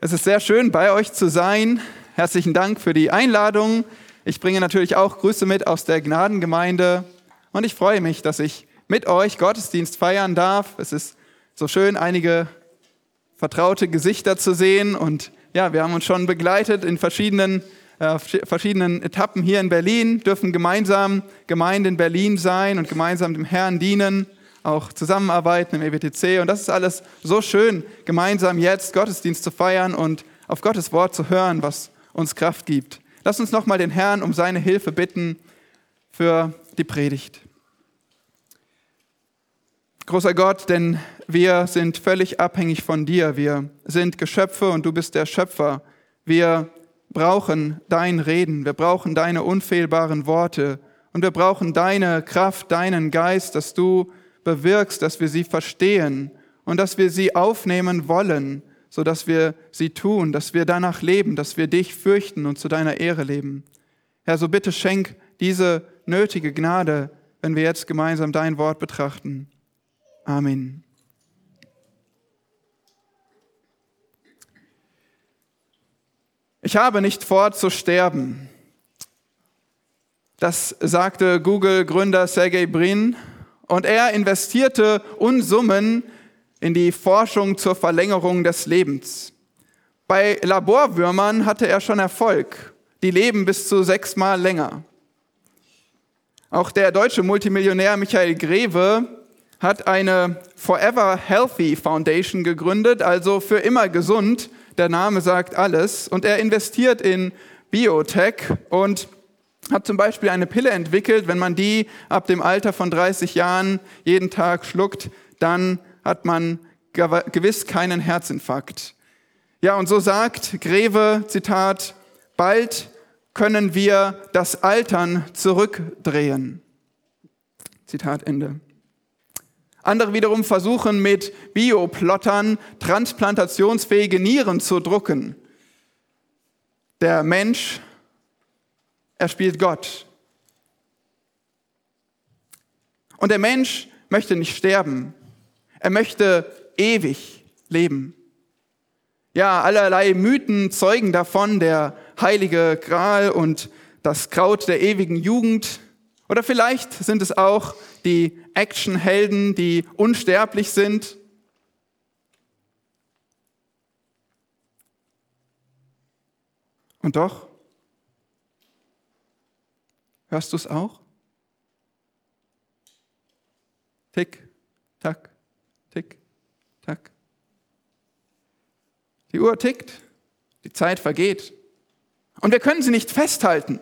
Es ist sehr schön, bei euch zu sein. Herzlichen Dank für die Einladung. Ich bringe natürlich auch Grüße mit aus der Gnadengemeinde und ich freue mich, dass ich mit euch Gottesdienst feiern darf. Es ist so schön, einige vertraute Gesichter zu sehen und ja, wir haben uns schon begleitet in verschiedenen, äh, verschiedenen Etappen hier in Berlin, dürfen gemeinsam Gemeinde in Berlin sein und gemeinsam dem Herrn dienen auch zusammenarbeiten im EWTC. Und das ist alles so schön, gemeinsam jetzt Gottesdienst zu feiern und auf Gottes Wort zu hören, was uns Kraft gibt. Lass uns nochmal den Herrn um seine Hilfe bitten für die Predigt. Großer Gott, denn wir sind völlig abhängig von dir. Wir sind Geschöpfe und du bist der Schöpfer. Wir brauchen dein Reden. Wir brauchen deine unfehlbaren Worte. Und wir brauchen deine Kraft, deinen Geist, dass du bewirkst, dass wir sie verstehen und dass wir sie aufnehmen wollen, so dass wir sie tun, dass wir danach leben, dass wir dich fürchten und zu deiner Ehre leben. Herr, so bitte schenk diese nötige Gnade, wenn wir jetzt gemeinsam dein Wort betrachten. Amen. Ich habe nicht vor zu sterben. Das sagte Google-Gründer Sergey Brin und er investierte Unsummen in die Forschung zur Verlängerung des Lebens. Bei Laborwürmern hatte er schon Erfolg. Die leben bis zu sechsmal länger. Auch der deutsche Multimillionär Michael Greve hat eine Forever Healthy Foundation gegründet, also für immer gesund. Der Name sagt alles. Und er investiert in Biotech und hat zum Beispiel eine Pille entwickelt, wenn man die ab dem Alter von 30 Jahren jeden Tag schluckt, dann hat man gewiss keinen Herzinfarkt. Ja, und so sagt Greve, Zitat, bald können wir das Altern zurückdrehen. Zitat Ende. Andere wiederum versuchen mit Bioplottern transplantationsfähige Nieren zu drucken. Der Mensch er spielt Gott. Und der Mensch möchte nicht sterben. Er möchte ewig leben. Ja, allerlei Mythen zeugen davon, der heilige Gral und das Kraut der ewigen Jugend. Oder vielleicht sind es auch die Actionhelden, die unsterblich sind. Und doch, Hörst du es auch? Tick, tack, tick, tack. Die Uhr tickt, die Zeit vergeht. Und wir können sie nicht festhalten.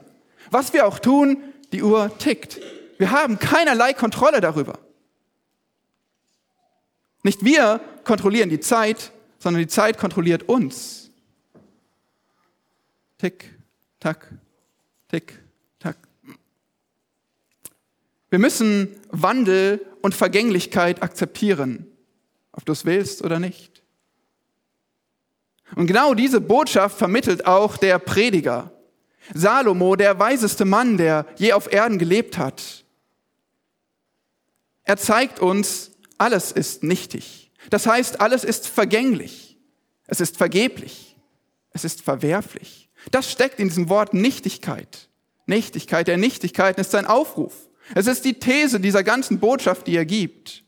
Was wir auch tun, die Uhr tickt. Wir haben keinerlei Kontrolle darüber. Nicht wir kontrollieren die Zeit, sondern die Zeit kontrolliert uns. Tick, tack, tick, wir müssen Wandel und Vergänglichkeit akzeptieren, ob du es willst oder nicht. Und genau diese Botschaft vermittelt auch der Prediger. Salomo, der weiseste Mann, der je auf Erden gelebt hat. Er zeigt uns, alles ist nichtig. Das heißt, alles ist vergänglich. Es ist vergeblich. Es ist verwerflich. Das steckt in diesem Wort Nichtigkeit. Nichtigkeit der Nichtigkeiten ist sein Aufruf. Es ist die These dieser ganzen Botschaft, die er gibt.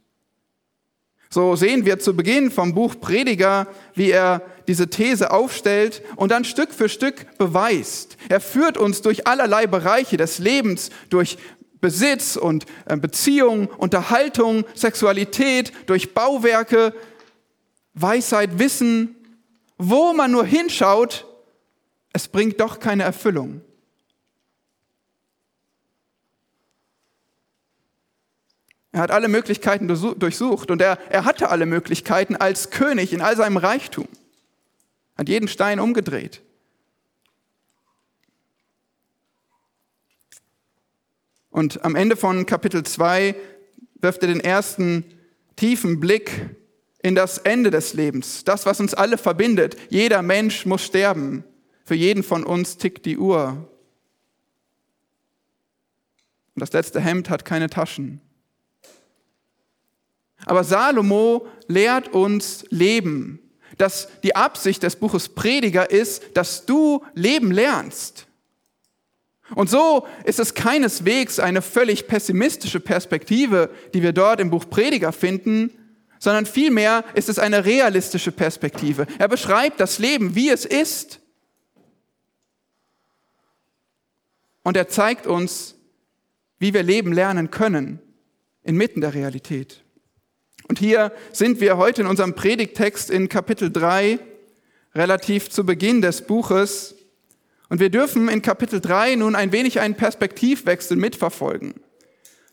So sehen wir zu Beginn vom Buch Prediger, wie er diese These aufstellt und dann Stück für Stück beweist. Er führt uns durch allerlei Bereiche des Lebens, durch Besitz und äh, Beziehung, Unterhaltung, Sexualität, durch Bauwerke, Weisheit, Wissen. Wo man nur hinschaut, es bringt doch keine Erfüllung. Er hat alle Möglichkeiten durchsucht und er, er hatte alle Möglichkeiten als König in all seinem Reichtum. Hat jeden Stein umgedreht. Und am Ende von Kapitel 2 wirft er den ersten tiefen Blick in das Ende des Lebens, das, was uns alle verbindet. Jeder Mensch muss sterben. Für jeden von uns tickt die Uhr. Und das letzte Hemd hat keine Taschen. Aber Salomo lehrt uns Leben. dass die Absicht des Buches Prediger ist, dass du Leben lernst. Und so ist es keineswegs eine völlig pessimistische Perspektive, die wir dort im Buch Prediger finden, sondern vielmehr ist es eine realistische Perspektive. Er beschreibt das Leben, wie es ist. Und er zeigt uns, wie wir Leben lernen können inmitten der Realität. Und hier sind wir heute in unserem Predigtext in Kapitel 3, relativ zu Beginn des Buches. Und wir dürfen in Kapitel 3 nun ein wenig einen Perspektivwechsel mitverfolgen.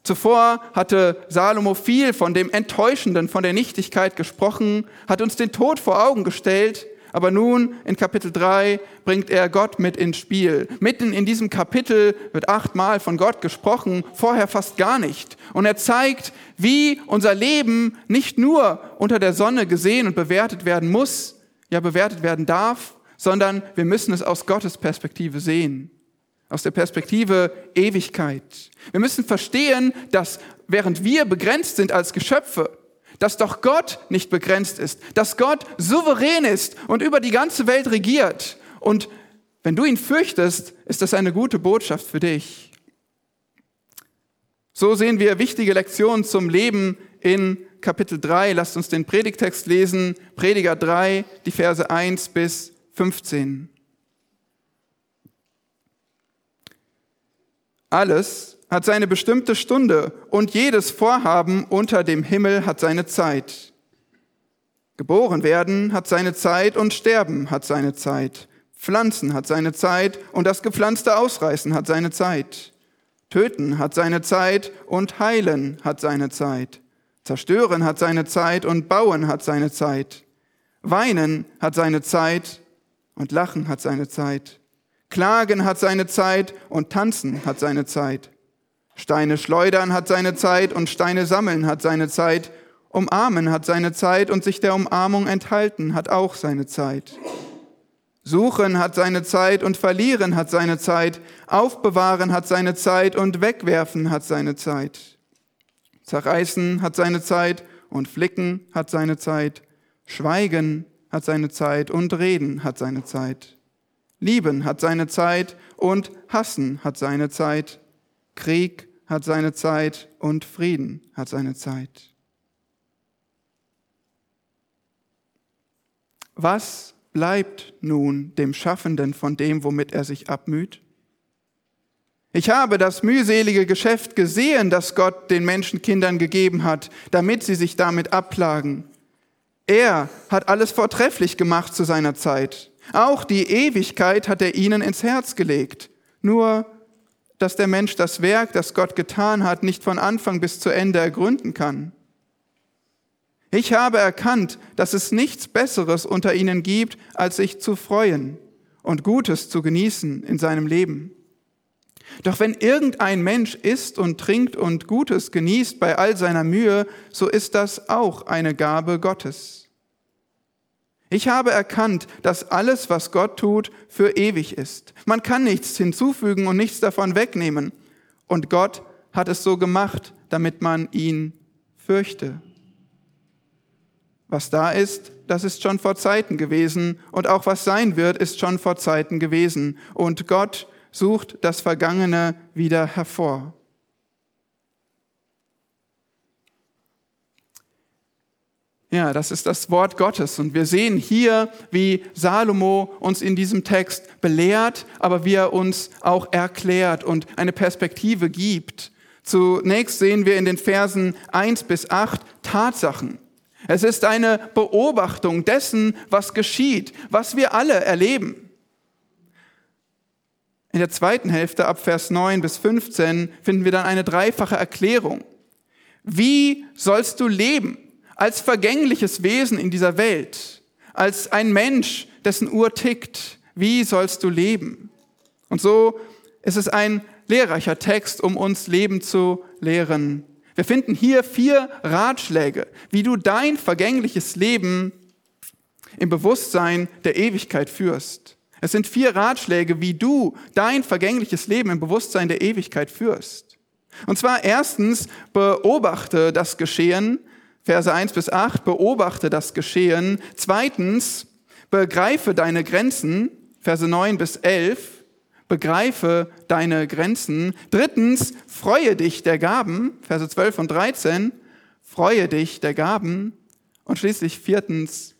Zuvor hatte Salomo viel von dem Enttäuschenden, von der Nichtigkeit gesprochen, hat uns den Tod vor Augen gestellt, aber nun in Kapitel 3 bringt er Gott mit ins Spiel. Mitten in diesem Kapitel wird achtmal von Gott gesprochen, vorher fast gar nicht. Und er zeigt, wie unser Leben nicht nur unter der Sonne gesehen und bewertet werden muss, ja bewertet werden darf, sondern wir müssen es aus Gottes Perspektive sehen. Aus der Perspektive Ewigkeit. Wir müssen verstehen, dass während wir begrenzt sind als Geschöpfe, dass doch Gott nicht begrenzt ist, dass Gott souverän ist und über die ganze Welt regiert. Und wenn du ihn fürchtest, ist das eine gute Botschaft für dich. So sehen wir wichtige Lektionen zum Leben in Kapitel 3. Lasst uns den Predigtext lesen, Prediger 3, die Verse 1 bis 15. Alles, hat seine bestimmte Stunde und jedes Vorhaben unter dem Himmel hat seine Zeit. Geboren werden hat seine Zeit und sterben hat seine Zeit. Pflanzen hat seine Zeit und das gepflanzte Ausreißen hat seine Zeit. Töten hat seine Zeit und heilen hat seine Zeit. Zerstören hat seine Zeit und bauen hat seine Zeit. Weinen hat seine Zeit und lachen hat seine Zeit. Klagen hat seine Zeit und tanzen hat seine Zeit. Steine schleudern hat seine Zeit und Steine sammeln hat seine Zeit. Umarmen hat seine Zeit und sich der Umarmung enthalten hat auch seine Zeit. Suchen hat seine Zeit und verlieren hat seine Zeit. Aufbewahren hat seine Zeit und wegwerfen hat seine Zeit. Zerreißen hat seine Zeit und flicken hat seine Zeit. Schweigen hat seine Zeit und reden hat seine Zeit. Lieben hat seine Zeit und hassen hat seine Zeit. Krieg hat seine Zeit und Frieden hat seine Zeit. Was bleibt nun dem Schaffenden von dem, womit er sich abmüht? Ich habe das mühselige Geschäft gesehen, das Gott den Menschenkindern gegeben hat, damit sie sich damit abplagen. Er hat alles vortrefflich gemacht zu seiner Zeit. Auch die Ewigkeit hat er ihnen ins Herz gelegt. Nur dass der Mensch das Werk, das Gott getan hat, nicht von Anfang bis zu Ende ergründen kann. Ich habe erkannt, dass es nichts Besseres unter ihnen gibt, als sich zu freuen und Gutes zu genießen in seinem Leben. Doch wenn irgendein Mensch isst und trinkt und Gutes genießt bei all seiner Mühe, so ist das auch eine Gabe Gottes. Ich habe erkannt, dass alles, was Gott tut, für ewig ist. Man kann nichts hinzufügen und nichts davon wegnehmen. Und Gott hat es so gemacht, damit man ihn fürchte. Was da ist, das ist schon vor Zeiten gewesen und auch was sein wird, ist schon vor Zeiten gewesen. Und Gott sucht das Vergangene wieder hervor. Ja, das ist das Wort Gottes. Und wir sehen hier, wie Salomo uns in diesem Text belehrt, aber wie er uns auch erklärt und eine Perspektive gibt. Zunächst sehen wir in den Versen 1 bis 8 Tatsachen. Es ist eine Beobachtung dessen, was geschieht, was wir alle erleben. In der zweiten Hälfte ab Vers 9 bis 15 finden wir dann eine dreifache Erklärung. Wie sollst du leben? Als vergängliches Wesen in dieser Welt, als ein Mensch, dessen Uhr tickt. Wie sollst du leben? Und so ist es ein lehrreicher Text, um uns Leben zu lehren. Wir finden hier vier Ratschläge, wie du dein vergängliches Leben im Bewusstsein der Ewigkeit führst. Es sind vier Ratschläge, wie du dein vergängliches Leben im Bewusstsein der Ewigkeit führst. Und zwar erstens, beobachte das Geschehen, Verse 1 bis 8, beobachte das Geschehen. Zweitens, begreife deine Grenzen. Verse 9 bis 11, begreife deine Grenzen. Drittens, freue dich der Gaben. Verse 12 und 13, freue dich der Gaben. Und schließlich viertens,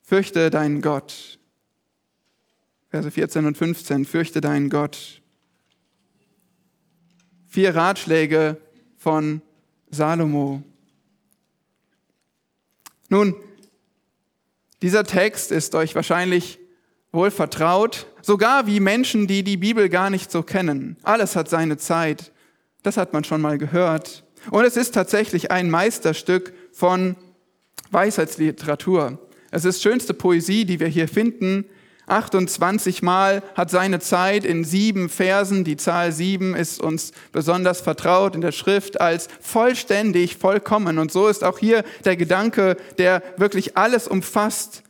fürchte deinen Gott. Verse 14 und 15, fürchte deinen Gott. Vier Ratschläge von Salomo. Nun, dieser Text ist euch wahrscheinlich wohl vertraut, sogar wie Menschen, die die Bibel gar nicht so kennen. Alles hat seine Zeit. Das hat man schon mal gehört. Und es ist tatsächlich ein Meisterstück von Weisheitsliteratur. Es ist schönste Poesie, die wir hier finden. 28 Mal hat seine Zeit in sieben Versen, die Zahl sieben ist uns besonders vertraut in der Schrift als vollständig, vollkommen. Und so ist auch hier der Gedanke, der wirklich alles umfasst.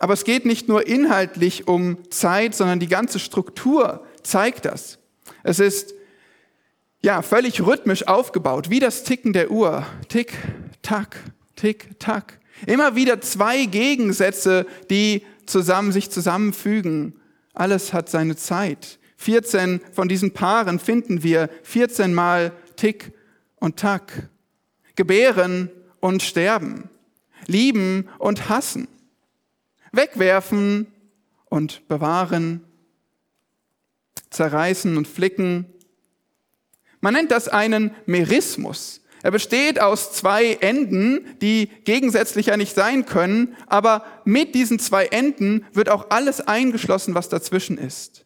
Aber es geht nicht nur inhaltlich um Zeit, sondern die ganze Struktur zeigt das. Es ist ja völlig rhythmisch aufgebaut, wie das Ticken der Uhr. Tick, tack, tick, tack. Immer wieder zwei Gegensätze, die zusammen, sich zusammenfügen. Alles hat seine Zeit. 14 von diesen Paaren finden wir 14 mal Tick und Tack. Gebären und sterben. Lieben und hassen. Wegwerfen und bewahren. Zerreißen und flicken. Man nennt das einen Merismus. Er besteht aus zwei Enden, die gegensätzlicher nicht sein können, aber mit diesen zwei Enden wird auch alles eingeschlossen, was dazwischen ist.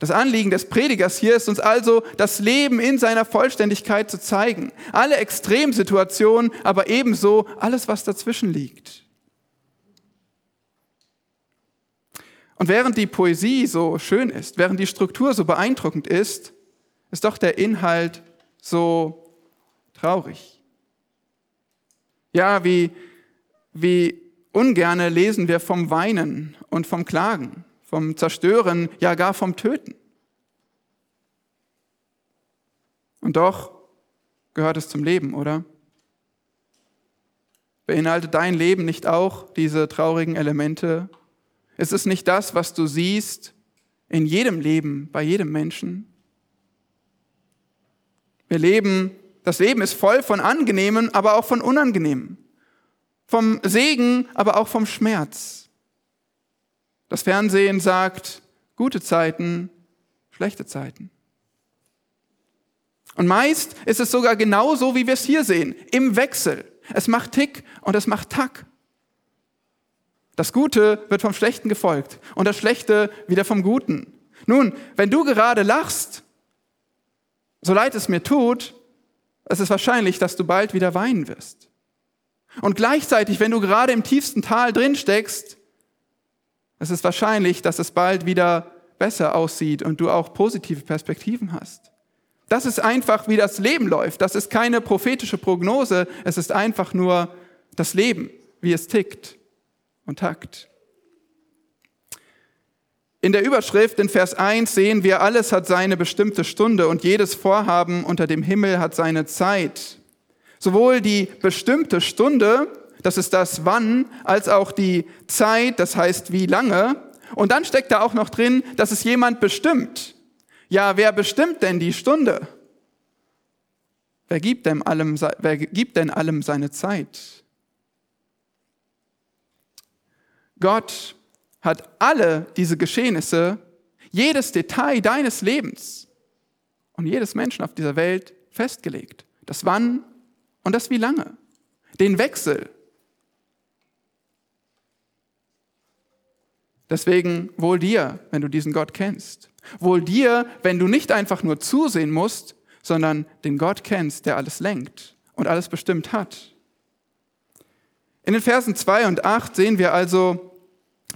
Das Anliegen des Predigers hier ist uns also, das Leben in seiner Vollständigkeit zu zeigen. Alle Extremsituationen, aber ebenso alles, was dazwischen liegt. Und während die Poesie so schön ist, während die Struktur so beeindruckend ist, ist doch der Inhalt so traurig. Ja, wie, wie ungerne lesen wir vom Weinen und vom Klagen, vom Zerstören, ja gar vom Töten. Und doch gehört es zum Leben, oder? Beinhaltet dein Leben nicht auch diese traurigen Elemente? Ist es nicht das, was du siehst in jedem Leben, bei jedem Menschen? Wir leben das Leben ist voll von angenehmen, aber auch von unangenehmen. Vom Segen, aber auch vom Schmerz. Das Fernsehen sagt gute Zeiten, schlechte Zeiten. Und meist ist es sogar genauso, wie wir es hier sehen, im Wechsel. Es macht Tick und es macht Tack. Das Gute wird vom Schlechten gefolgt und das Schlechte wieder vom Guten. Nun, wenn du gerade lachst, so leid es mir tut, es ist wahrscheinlich, dass du bald wieder weinen wirst. Und gleichzeitig, wenn du gerade im tiefsten Tal drin steckst, es ist wahrscheinlich, dass es bald wieder besser aussieht und du auch positive Perspektiven hast. Das ist einfach, wie das Leben läuft. Das ist keine prophetische Prognose. Es ist einfach nur das Leben, wie es tickt und takt. In der Überschrift in Vers 1 sehen wir, alles hat seine bestimmte Stunde und jedes Vorhaben unter dem Himmel hat seine Zeit. Sowohl die bestimmte Stunde, das ist das Wann, als auch die Zeit, das heißt wie lange. Und dann steckt da auch noch drin, dass es jemand bestimmt. Ja, wer bestimmt denn die Stunde? Wer gibt denn allem, wer gibt denn allem seine Zeit? Gott hat alle diese Geschehnisse, jedes Detail deines Lebens und jedes Menschen auf dieser Welt festgelegt. Das Wann und das Wie lange. Den Wechsel. Deswegen wohl dir, wenn du diesen Gott kennst. Wohl dir, wenn du nicht einfach nur zusehen musst, sondern den Gott kennst, der alles lenkt und alles bestimmt hat. In den Versen 2 und 8 sehen wir also,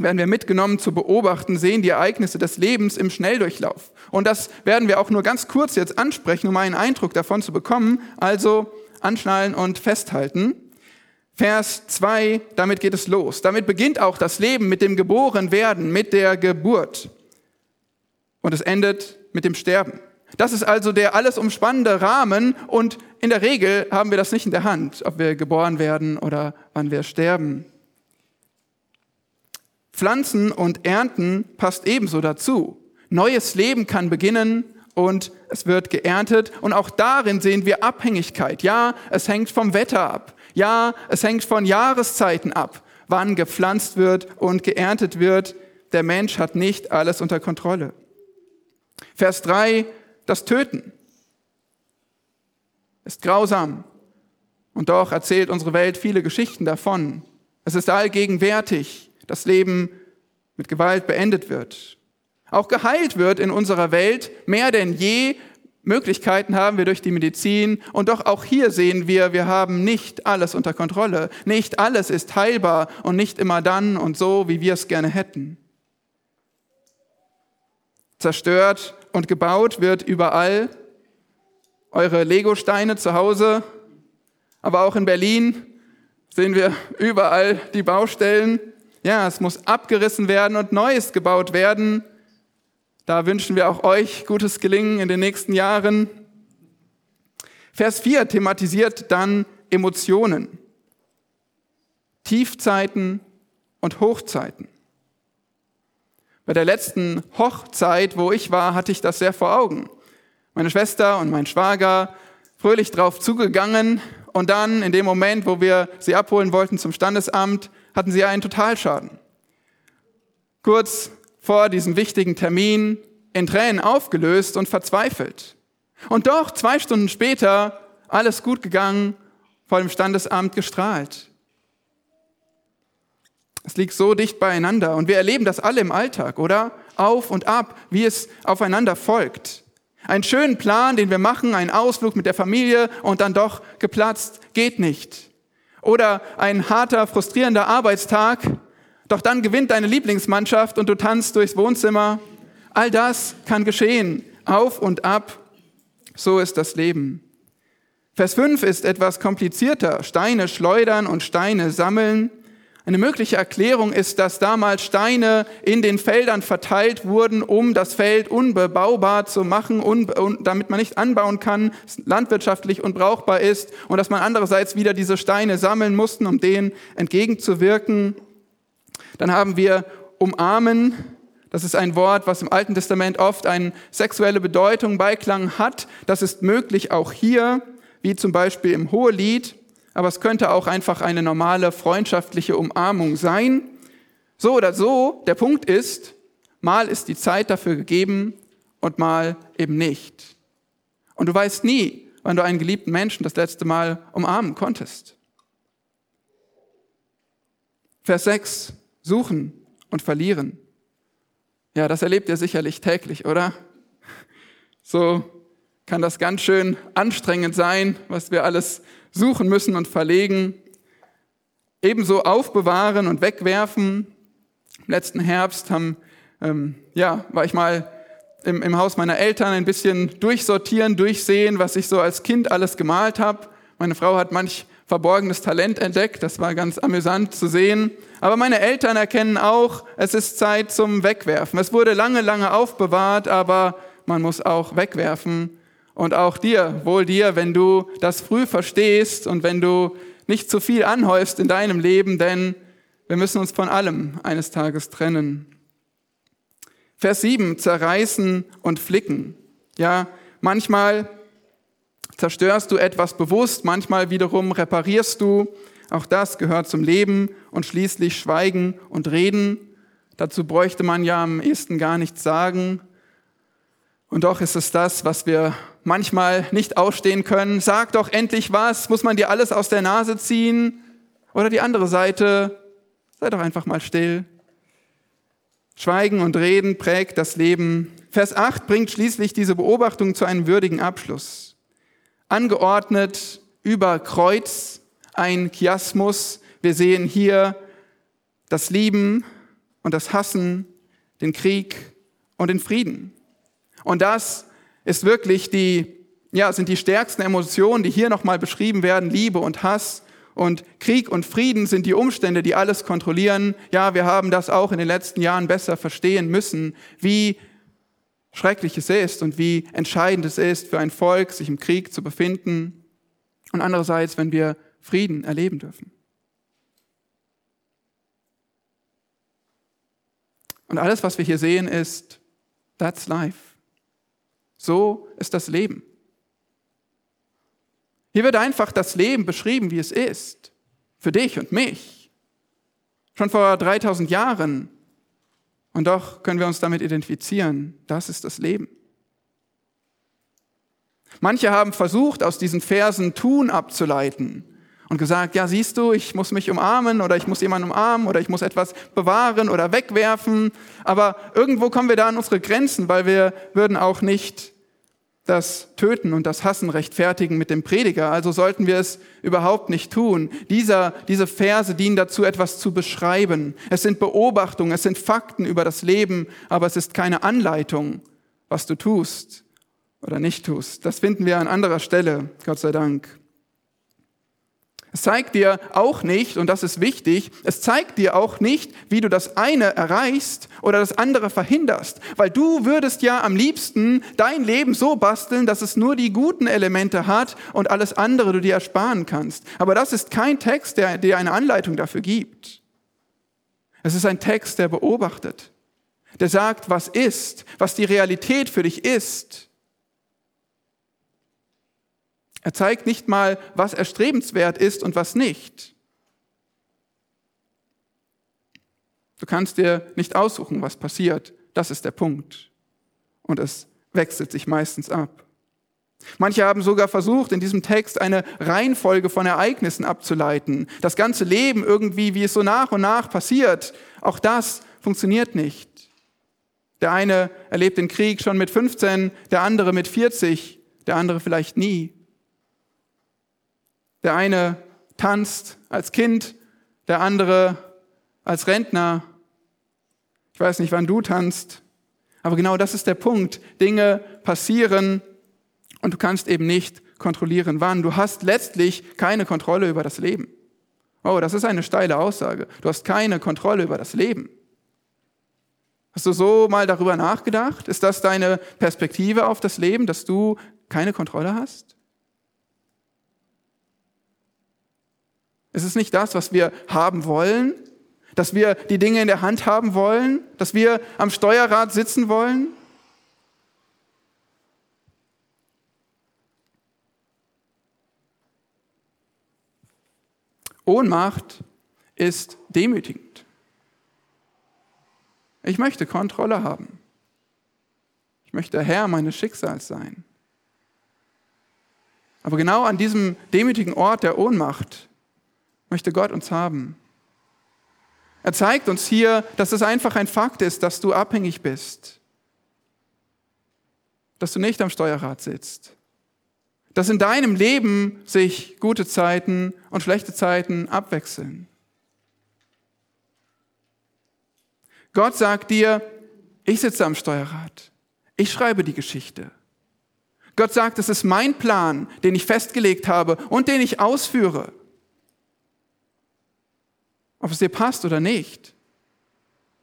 werden wir mitgenommen zu beobachten, sehen die Ereignisse des Lebens im Schnelldurchlauf. Und das werden wir auch nur ganz kurz jetzt ansprechen, um einen Eindruck davon zu bekommen. Also anschnallen und festhalten. Vers 2, damit geht es los. Damit beginnt auch das Leben mit dem Geborenwerden, mit der Geburt. Und es endet mit dem Sterben. Das ist also der alles umspannende Rahmen und in der Regel haben wir das nicht in der Hand, ob wir geboren werden oder wann wir sterben. Pflanzen und Ernten passt ebenso dazu. Neues Leben kann beginnen und es wird geerntet und auch darin sehen wir Abhängigkeit. Ja, es hängt vom Wetter ab. Ja, es hängt von Jahreszeiten ab, wann gepflanzt wird und geerntet wird. Der Mensch hat nicht alles unter Kontrolle. Vers 3, das Töten ist grausam. Und doch erzählt unsere Welt viele Geschichten davon. Es ist allgegenwärtig, dass Leben mit Gewalt beendet wird. Auch geheilt wird in unserer Welt mehr denn je Möglichkeiten haben wir durch die Medizin und doch auch hier sehen wir, wir haben nicht alles unter Kontrolle. Nicht alles ist heilbar und nicht immer dann und so, wie wir es gerne hätten. Zerstört und gebaut wird überall. Eure Legosteine zu Hause, aber auch in Berlin sehen wir überall die Baustellen. Ja, es muss abgerissen werden und Neues gebaut werden. Da wünschen wir auch euch gutes Gelingen in den nächsten Jahren. Vers 4 thematisiert dann Emotionen, Tiefzeiten und Hochzeiten. Bei der letzten Hochzeit, wo ich war, hatte ich das sehr vor Augen. Meine Schwester und mein Schwager fröhlich drauf zugegangen und dann in dem Moment, wo wir sie abholen wollten zum Standesamt, hatten sie einen Totalschaden. Kurz vor diesem wichtigen Termin in Tränen aufgelöst und verzweifelt. Und doch zwei Stunden später alles gut gegangen, vor dem Standesamt gestrahlt. Es liegt so dicht beieinander und wir erleben das alle im Alltag, oder? Auf und ab, wie es aufeinander folgt. Einen schönen Plan, den wir machen, einen Ausflug mit der Familie und dann doch geplatzt, geht nicht. Oder ein harter, frustrierender Arbeitstag, doch dann gewinnt deine Lieblingsmannschaft und du tanzt durchs Wohnzimmer. All das kann geschehen, auf und ab. So ist das Leben. Vers 5 ist etwas komplizierter. Steine schleudern und Steine sammeln. Eine mögliche Erklärung ist, dass damals Steine in den Feldern verteilt wurden, um das Feld unbebaubar zu machen, damit man nicht anbauen kann, landwirtschaftlich unbrauchbar ist und dass man andererseits wieder diese Steine sammeln mussten, um denen entgegenzuwirken. Dann haben wir umarmen. Das ist ein Wort, was im Alten Testament oft eine sexuelle Bedeutung, Beiklang hat. Das ist möglich auch hier, wie zum Beispiel im Hohelied. Aber es könnte auch einfach eine normale freundschaftliche Umarmung sein. So oder so, der Punkt ist, mal ist die Zeit dafür gegeben und mal eben nicht. Und du weißt nie, wann du einen geliebten Menschen das letzte Mal umarmen konntest. Vers 6 suchen und verlieren. Ja, das erlebt ihr sicherlich täglich, oder? So kann das ganz schön anstrengend sein, was wir alles suchen müssen und verlegen. Ebenso aufbewahren und wegwerfen. Im letzten Herbst haben, ähm, ja, war ich mal im, im Haus meiner Eltern ein bisschen durchsortieren, durchsehen, was ich so als Kind alles gemalt habe. Meine Frau hat manch verborgenes Talent entdeckt. Das war ganz amüsant zu sehen. Aber meine Eltern erkennen auch, es ist Zeit zum Wegwerfen. Es wurde lange, lange aufbewahrt, aber man muss auch wegwerfen. Und auch dir, wohl dir, wenn du das früh verstehst und wenn du nicht zu viel anhäufst in deinem Leben, denn wir müssen uns von allem eines Tages trennen. Vers 7, zerreißen und flicken. Ja, manchmal zerstörst du etwas bewusst, manchmal wiederum reparierst du. Auch das gehört zum Leben und schließlich Schweigen und Reden. Dazu bräuchte man ja am ehesten gar nichts sagen. Und doch ist es das, was wir manchmal nicht ausstehen können. Sag doch endlich was, muss man dir alles aus der Nase ziehen? Oder die andere Seite, sei doch einfach mal still. Schweigen und Reden prägt das Leben. Vers 8 bringt schließlich diese Beobachtung zu einem würdigen Abschluss angeordnet über Kreuz, ein Chiasmus. Wir sehen hier das Lieben und das Hassen, den Krieg und den Frieden. Und das ist wirklich die, ja, sind die stärksten Emotionen, die hier nochmal beschrieben werden, Liebe und Hass. Und Krieg und Frieden sind die Umstände, die alles kontrollieren. Ja, wir haben das auch in den letzten Jahren besser verstehen müssen, wie schrecklich es ist und wie entscheidend es ist für ein Volk, sich im Krieg zu befinden. Und andererseits, wenn wir Frieden erleben dürfen. Und alles, was wir hier sehen, ist, that's life. So ist das Leben. Hier wird einfach das Leben beschrieben, wie es ist. Für dich und mich. Schon vor 3000 Jahren. Und doch können wir uns damit identifizieren. Das ist das Leben. Manche haben versucht, aus diesen Versen Tun abzuleiten und gesagt, ja, siehst du, ich muss mich umarmen oder ich muss jemanden umarmen oder ich muss etwas bewahren oder wegwerfen. Aber irgendwo kommen wir da an unsere Grenzen, weil wir würden auch nicht das Töten und das Hassen rechtfertigen mit dem Prediger. Also sollten wir es überhaupt nicht tun. Dieser, diese Verse dienen dazu, etwas zu beschreiben. Es sind Beobachtungen, es sind Fakten über das Leben, aber es ist keine Anleitung, was du tust oder nicht tust. Das finden wir an anderer Stelle, Gott sei Dank. Es zeigt dir auch nicht, und das ist wichtig, es zeigt dir auch nicht, wie du das eine erreichst oder das andere verhinderst. Weil du würdest ja am liebsten dein Leben so basteln, dass es nur die guten Elemente hat und alles andere du dir ersparen kannst. Aber das ist kein Text, der dir eine Anleitung dafür gibt. Es ist ein Text, der beobachtet, der sagt, was ist, was die Realität für dich ist er zeigt nicht mal, was erstrebenswert ist und was nicht. Du kannst dir nicht aussuchen, was passiert. Das ist der Punkt. Und es wechselt sich meistens ab. Manche haben sogar versucht, in diesem Text eine Reihenfolge von Ereignissen abzuleiten. Das ganze Leben irgendwie, wie es so nach und nach passiert. Auch das funktioniert nicht. Der eine erlebt den Krieg schon mit 15, der andere mit 40, der andere vielleicht nie. Der eine tanzt als Kind, der andere als Rentner. Ich weiß nicht, wann du tanzt, aber genau das ist der Punkt. Dinge passieren und du kannst eben nicht kontrollieren, wann. Du hast letztlich keine Kontrolle über das Leben. Oh, das ist eine steile Aussage. Du hast keine Kontrolle über das Leben. Hast du so mal darüber nachgedacht? Ist das deine Perspektive auf das Leben, dass du keine Kontrolle hast? Ist es nicht das, was wir haben wollen? Dass wir die Dinge in der Hand haben wollen? Dass wir am Steuerrad sitzen wollen? Ohnmacht ist demütigend. Ich möchte Kontrolle haben. Ich möchte Herr meines Schicksals sein. Aber genau an diesem demütigen Ort der Ohnmacht möchte Gott uns haben. Er zeigt uns hier, dass es einfach ein Fakt ist, dass du abhängig bist, dass du nicht am Steuerrad sitzt, dass in deinem Leben sich gute Zeiten und schlechte Zeiten abwechseln. Gott sagt dir, ich sitze am Steuerrad, ich schreibe die Geschichte. Gott sagt, es ist mein Plan, den ich festgelegt habe und den ich ausführe ob es dir passt oder nicht.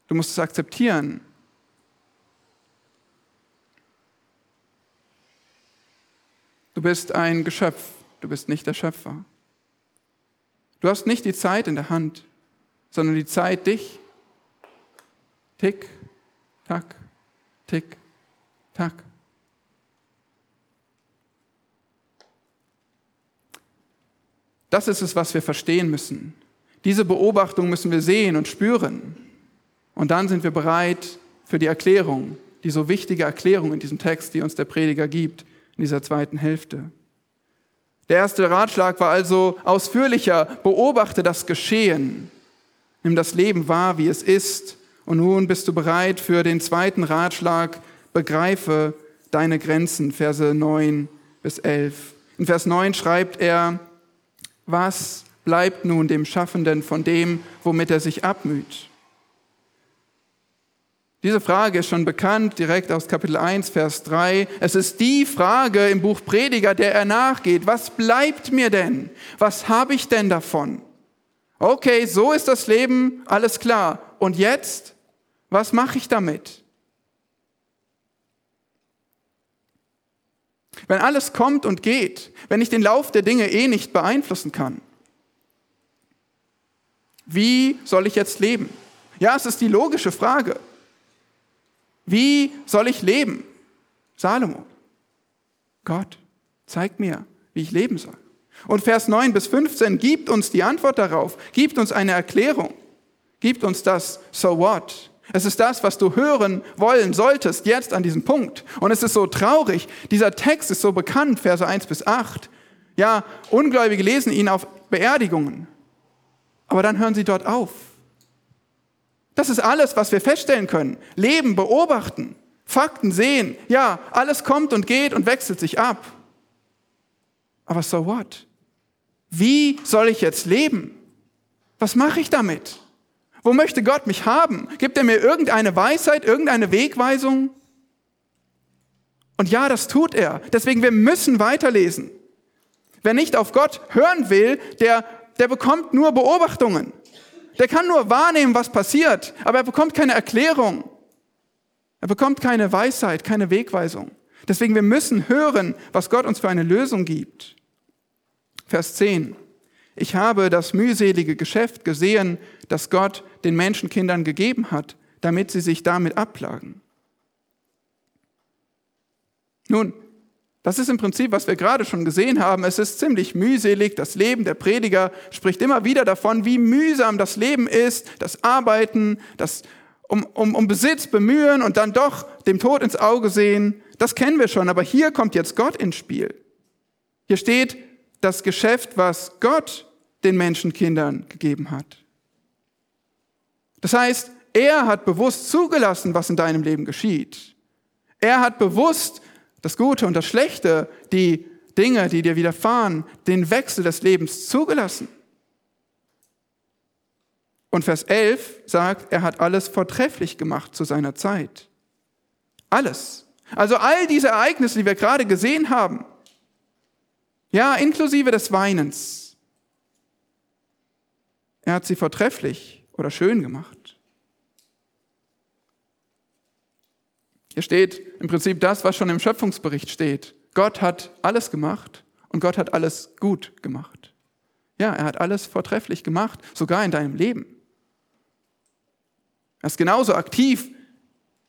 Du musst es akzeptieren. Du bist ein Geschöpf, du bist nicht der Schöpfer. Du hast nicht die Zeit in der Hand, sondern die Zeit dich. Tick, tack, tick, tack. Das ist es, was wir verstehen müssen. Diese Beobachtung müssen wir sehen und spüren. Und dann sind wir bereit für die Erklärung, die so wichtige Erklärung in diesem Text, die uns der Prediger gibt, in dieser zweiten Hälfte. Der erste Ratschlag war also ausführlicher, beobachte das Geschehen, nimm das Leben wahr, wie es ist. Und nun bist du bereit für den zweiten Ratschlag, begreife deine Grenzen, Verse 9 bis 11. In Vers 9 schreibt er, was bleibt nun dem Schaffenden von dem, womit er sich abmüht? Diese Frage ist schon bekannt, direkt aus Kapitel 1, Vers 3. Es ist die Frage im Buch Prediger, der er nachgeht. Was bleibt mir denn? Was habe ich denn davon? Okay, so ist das Leben, alles klar. Und jetzt? Was mache ich damit? Wenn alles kommt und geht, wenn ich den Lauf der Dinge eh nicht beeinflussen kann, wie soll ich jetzt leben? Ja, es ist die logische Frage. Wie soll ich leben? Salomo, Gott, zeig mir, wie ich leben soll. Und Vers 9 bis 15 gibt uns die Antwort darauf, gibt uns eine Erklärung, gibt uns das So what. Es ist das, was du hören wollen solltest, jetzt an diesem Punkt. Und es ist so traurig, dieser Text ist so bekannt, Verse 1 bis 8. Ja, Ungläubige lesen ihn auf Beerdigungen, aber dann hören sie dort auf. Das ist alles, was wir feststellen können. Leben, beobachten, Fakten sehen. Ja, alles kommt und geht und wechselt sich ab. Aber so what? Wie soll ich jetzt leben? Was mache ich damit? Wo möchte Gott mich haben? Gibt er mir irgendeine Weisheit, irgendeine Wegweisung? Und ja, das tut er. Deswegen, wir müssen weiterlesen. Wer nicht auf Gott hören will, der, der bekommt nur Beobachtungen. Der kann nur wahrnehmen, was passiert, aber er bekommt keine Erklärung. Er bekommt keine Weisheit, keine Wegweisung. Deswegen, wir müssen hören, was Gott uns für eine Lösung gibt. Vers 10. Ich habe das mühselige Geschäft gesehen, das Gott den Menschenkindern gegeben hat, damit sie sich damit abplagen. Nun, das ist im Prinzip, was wir gerade schon gesehen haben. Es ist ziemlich mühselig. Das Leben der Prediger spricht immer wieder davon, wie mühsam das Leben ist, das Arbeiten, das um, um, um Besitz bemühen und dann doch dem Tod ins Auge sehen. Das kennen wir schon, aber hier kommt jetzt Gott ins Spiel. Hier steht das Geschäft, was Gott den Menschenkindern gegeben hat. Das heißt, er hat bewusst zugelassen, was in deinem Leben geschieht. Er hat bewusst das Gute und das Schlechte, die Dinge, die dir widerfahren, den Wechsel des Lebens zugelassen. Und Vers 11 sagt, er hat alles vortrefflich gemacht zu seiner Zeit. Alles. Also all diese Ereignisse, die wir gerade gesehen haben, ja, inklusive des Weinens, er hat sie vortrefflich oder schön gemacht. Hier steht im Prinzip das, was schon im Schöpfungsbericht steht. Gott hat alles gemacht und Gott hat alles gut gemacht. Ja, er hat alles vortrefflich gemacht, sogar in deinem Leben. Er ist genauso aktiv,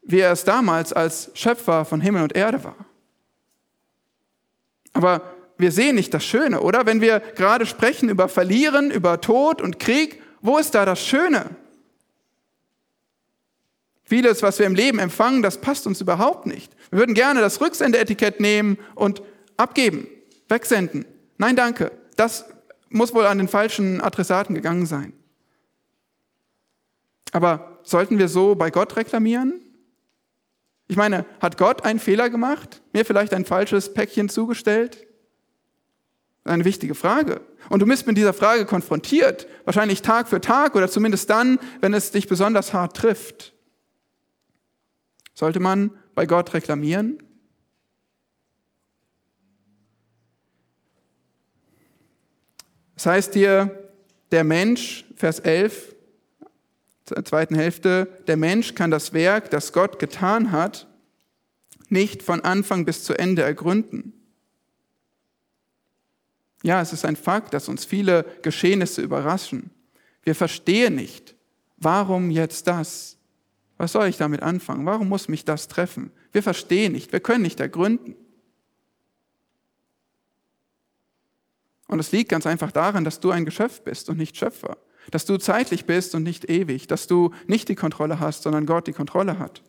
wie er es damals als Schöpfer von Himmel und Erde war. Aber wir sehen nicht das Schöne, oder? Wenn wir gerade sprechen über Verlieren, über Tod und Krieg, wo ist da das Schöne? Vieles, was wir im Leben empfangen, das passt uns überhaupt nicht. Wir würden gerne das Rücksendeetikett nehmen und abgeben, wegsenden. Nein, danke. Das muss wohl an den falschen Adressaten gegangen sein. Aber sollten wir so bei Gott reklamieren? Ich meine, hat Gott einen Fehler gemacht? Mir vielleicht ein falsches Päckchen zugestellt? Eine wichtige Frage. Und du bist mit dieser Frage konfrontiert, wahrscheinlich Tag für Tag oder zumindest dann, wenn es dich besonders hart trifft. Sollte man bei Gott reklamieren? Das heißt hier, der Mensch, Vers 11, zur zweiten Hälfte, der Mensch kann das Werk, das Gott getan hat, nicht von Anfang bis zu Ende ergründen. Ja, es ist ein Fakt, dass uns viele Geschehnisse überraschen. Wir verstehen nicht, warum jetzt das? Was soll ich damit anfangen? Warum muss mich das treffen? Wir verstehen nicht, wir können nicht ergründen. Und es liegt ganz einfach daran, dass du ein Geschöpf bist und nicht Schöpfer. Dass du zeitlich bist und nicht ewig. Dass du nicht die Kontrolle hast, sondern Gott die Kontrolle hat.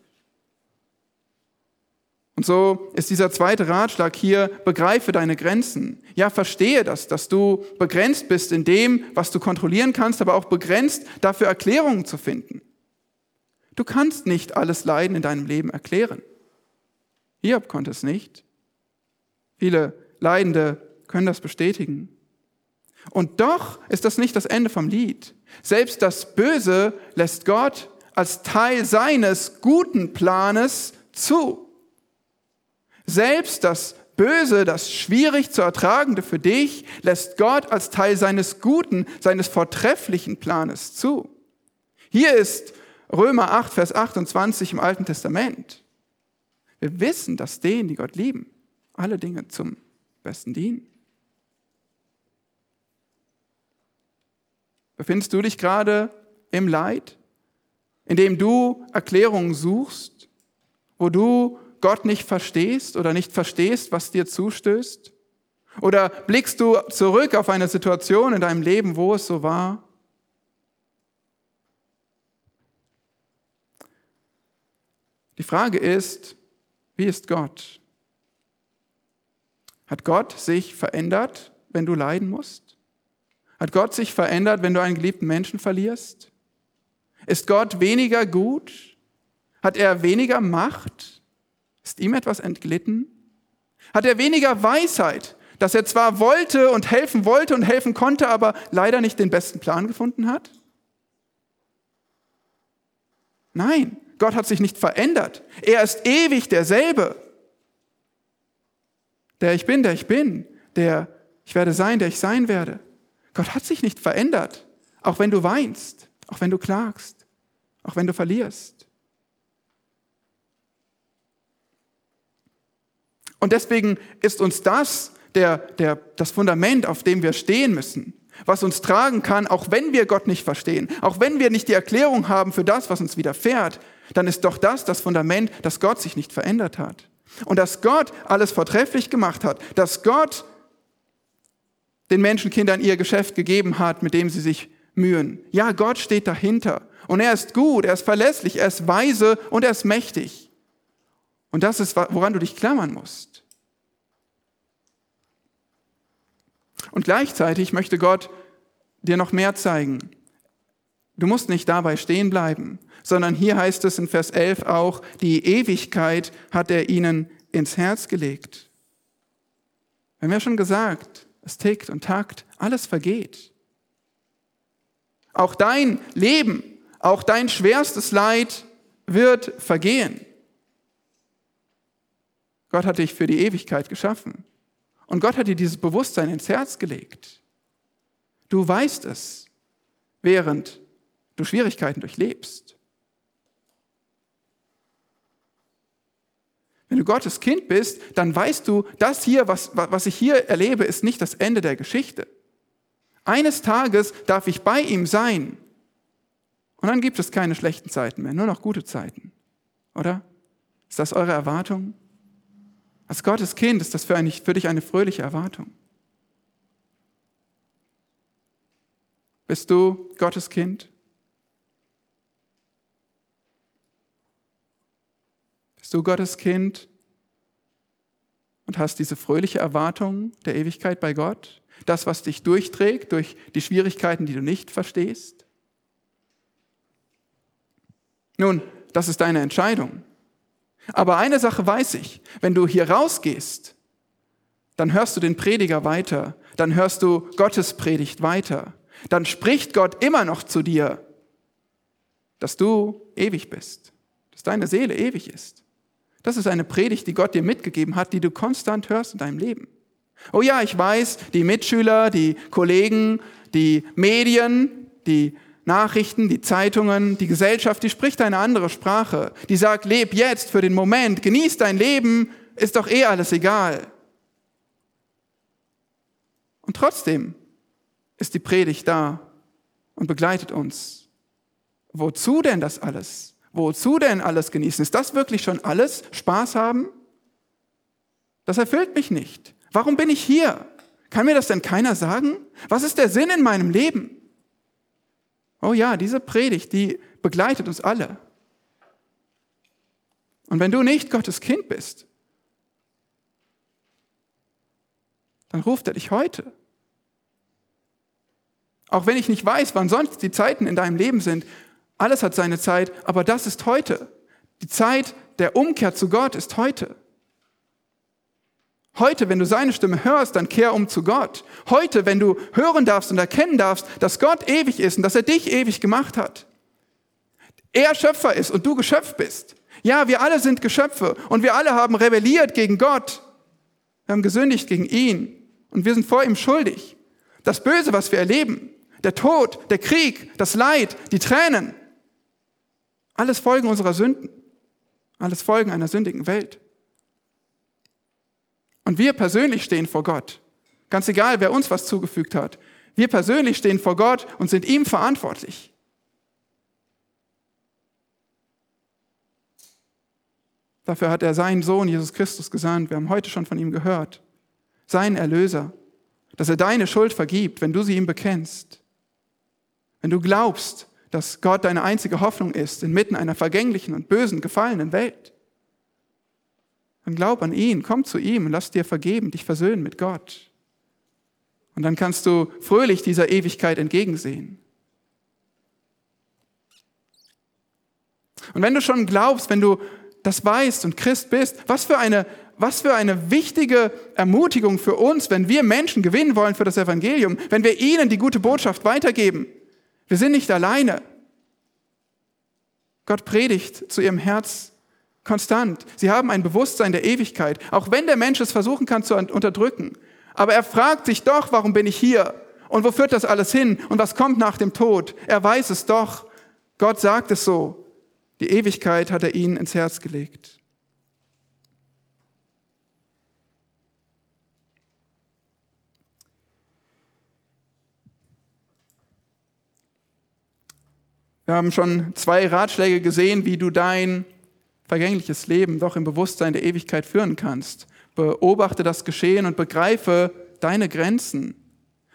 Und so ist dieser zweite Ratschlag hier, begreife deine Grenzen. Ja, verstehe das, dass du begrenzt bist in dem, was du kontrollieren kannst, aber auch begrenzt dafür Erklärungen zu finden. Du kannst nicht alles Leiden in deinem Leben erklären. Hiob konnte es nicht. Viele Leidende können das bestätigen. Und doch ist das nicht das Ende vom Lied. Selbst das Böse lässt Gott als Teil seines guten Planes zu. Selbst das Böse, das schwierig zu ertragende für dich, lässt Gott als Teil seines guten, seines vortrefflichen Planes zu. Hier ist Römer 8, Vers 28 im Alten Testament. Wir wissen, dass denen, die Gott lieben, alle Dinge zum Besten dienen. Befindest du dich gerade im Leid, in dem du Erklärungen suchst, wo du Gott nicht verstehst oder nicht verstehst, was dir zustößt? Oder blickst du zurück auf eine Situation in deinem Leben, wo es so war? Die Frage ist, wie ist Gott? Hat Gott sich verändert, wenn du leiden musst? Hat Gott sich verändert, wenn du einen geliebten Menschen verlierst? Ist Gott weniger gut? Hat er weniger Macht? Ist ihm etwas entglitten? Hat er weniger Weisheit, dass er zwar wollte und helfen wollte und helfen konnte, aber leider nicht den besten Plan gefunden hat? Nein, Gott hat sich nicht verändert. Er ist ewig derselbe. Der ich bin, der ich bin, der ich werde sein, der ich sein werde. Gott hat sich nicht verändert, auch wenn du weinst, auch wenn du klagst, auch wenn du verlierst. Und deswegen ist uns das der, der, das Fundament, auf dem wir stehen müssen, was uns tragen kann, auch wenn wir Gott nicht verstehen, auch wenn wir nicht die Erklärung haben für das, was uns widerfährt, dann ist doch das das Fundament, dass Gott sich nicht verändert hat. Und dass Gott alles vortrefflich gemacht hat, dass Gott den Menschenkindern ihr Geschäft gegeben hat, mit dem sie sich mühen. Ja, Gott steht dahinter. Und er ist gut, er ist verlässlich, er ist weise und er ist mächtig. Und das ist, woran du dich klammern musst. Und gleichzeitig möchte Gott dir noch mehr zeigen. Du musst nicht dabei stehen bleiben, sondern hier heißt es in Vers 11 auch, die Ewigkeit hat er ihnen ins Herz gelegt. Wir haben ja schon gesagt, es tickt und takt, alles vergeht. Auch dein Leben, auch dein schwerstes Leid wird vergehen. Gott hat dich für die Ewigkeit geschaffen. Und Gott hat dir dieses Bewusstsein ins Herz gelegt. Du weißt es, während du Schwierigkeiten durchlebst. Wenn du Gottes Kind bist, dann weißt du, das hier, was, was ich hier erlebe, ist nicht das Ende der Geschichte. Eines Tages darf ich bei ihm sein. Und dann gibt es keine schlechten Zeiten mehr, nur noch gute Zeiten. Oder? Ist das eure Erwartung? Als Gottes Kind ist das für, eine, für dich eine fröhliche Erwartung. Bist du Gottes Kind? Bist du Gottes Kind und hast diese fröhliche Erwartung der Ewigkeit bei Gott? Das, was dich durchträgt durch die Schwierigkeiten, die du nicht verstehst? Nun, das ist deine Entscheidung. Aber eine Sache weiß ich, wenn du hier rausgehst, dann hörst du den Prediger weiter, dann hörst du Gottes Predigt weiter, dann spricht Gott immer noch zu dir, dass du ewig bist, dass deine Seele ewig ist. Das ist eine Predigt, die Gott dir mitgegeben hat, die du konstant hörst in deinem Leben. Oh ja, ich weiß, die Mitschüler, die Kollegen, die Medien, die Nachrichten, die Zeitungen, die Gesellschaft, die spricht eine andere Sprache. Die sagt, leb jetzt für den Moment, genieß dein Leben, ist doch eh alles egal. Und trotzdem ist die Predigt da und begleitet uns. Wozu denn das alles? Wozu denn alles genießen? Ist das wirklich schon alles? Spaß haben? Das erfüllt mich nicht. Warum bin ich hier? Kann mir das denn keiner sagen? Was ist der Sinn in meinem Leben? Oh ja, diese Predigt, die begleitet uns alle. Und wenn du nicht Gottes Kind bist, dann ruft er dich heute. Auch wenn ich nicht weiß, wann sonst die Zeiten in deinem Leben sind, alles hat seine Zeit, aber das ist heute. Die Zeit der Umkehr zu Gott ist heute. Heute, wenn du seine Stimme hörst, dann kehr um zu Gott. Heute, wenn du hören darfst und erkennen darfst, dass Gott ewig ist und dass er dich ewig gemacht hat. Er Schöpfer ist und du Geschöpf bist. Ja, wir alle sind Geschöpfe und wir alle haben rebelliert gegen Gott. Wir haben gesündigt gegen ihn und wir sind vor ihm schuldig. Das Böse, was wir erleben, der Tod, der Krieg, das Leid, die Tränen, alles Folgen unserer Sünden. Alles Folgen einer sündigen Welt. Und wir persönlich stehen vor Gott. Ganz egal, wer uns was zugefügt hat. Wir persönlich stehen vor Gott und sind ihm verantwortlich. Dafür hat er seinen Sohn Jesus Christus gesandt. Wir haben heute schon von ihm gehört. Sein Erlöser. Dass er deine Schuld vergibt, wenn du sie ihm bekennst. Wenn du glaubst, dass Gott deine einzige Hoffnung ist inmitten einer vergänglichen und bösen, gefallenen Welt. Dann glaub an ihn, komm zu ihm und lass dir vergeben, dich versöhnen mit Gott. Und dann kannst du fröhlich dieser Ewigkeit entgegensehen. Und wenn du schon glaubst, wenn du das weißt und Christ bist, was für eine, was für eine wichtige Ermutigung für uns, wenn wir Menschen gewinnen wollen für das Evangelium, wenn wir ihnen die gute Botschaft weitergeben. Wir sind nicht alleine. Gott predigt zu ihrem Herz konstant. Sie haben ein Bewusstsein der Ewigkeit, auch wenn der Mensch es versuchen kann zu unterdrücken. Aber er fragt sich doch, warum bin ich hier? Und wo führt das alles hin? Und was kommt nach dem Tod? Er weiß es doch. Gott sagt es so. Die Ewigkeit hat er ihnen ins Herz gelegt. Wir haben schon zwei Ratschläge gesehen, wie du dein vergängliches Leben doch im Bewusstsein der Ewigkeit führen kannst. Beobachte das Geschehen und begreife deine Grenzen.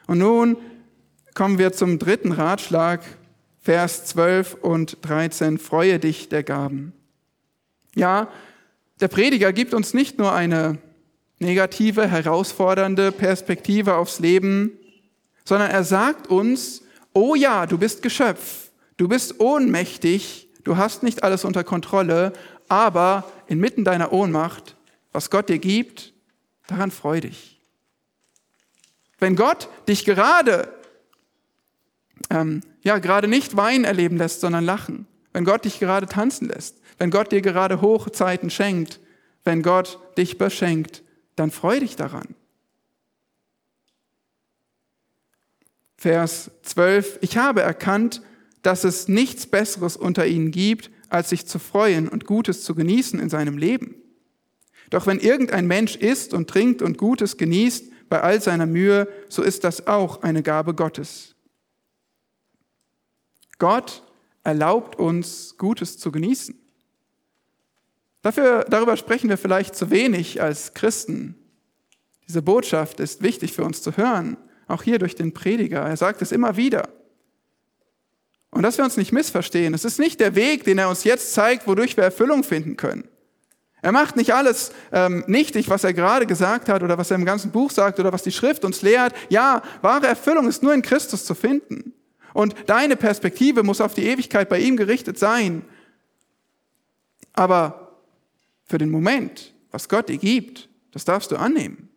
Und nun kommen wir zum dritten Ratschlag, Vers 12 und 13, freue dich der Gaben. Ja, der Prediger gibt uns nicht nur eine negative, herausfordernde Perspektive aufs Leben, sondern er sagt uns, oh ja, du bist Geschöpf, du bist ohnmächtig, du hast nicht alles unter Kontrolle, aber inmitten deiner Ohnmacht, was Gott dir gibt, daran freu dich. Wenn Gott dich gerade ähm, ja, gerade nicht Wein erleben lässt, sondern Lachen. Wenn Gott dich gerade tanzen lässt. Wenn Gott dir gerade Hochzeiten schenkt. Wenn Gott dich beschenkt, dann freu dich daran. Vers 12. Ich habe erkannt, dass es nichts Besseres unter ihnen gibt, als sich zu freuen und Gutes zu genießen in seinem Leben. Doch wenn irgendein Mensch isst und trinkt und Gutes genießt bei all seiner Mühe, so ist das auch eine Gabe Gottes. Gott erlaubt uns, Gutes zu genießen. Dafür, darüber sprechen wir vielleicht zu wenig als Christen. Diese Botschaft ist wichtig für uns zu hören, auch hier durch den Prediger. Er sagt es immer wieder. Und dass wir uns nicht missverstehen, es ist nicht der Weg, den er uns jetzt zeigt, wodurch wir Erfüllung finden können. Er macht nicht alles ähm, nichtig, was er gerade gesagt hat oder was er im ganzen Buch sagt oder was die Schrift uns lehrt. Ja, wahre Erfüllung ist nur in Christus zu finden. Und deine Perspektive muss auf die Ewigkeit bei ihm gerichtet sein. Aber für den Moment, was Gott dir gibt, das darfst du annehmen.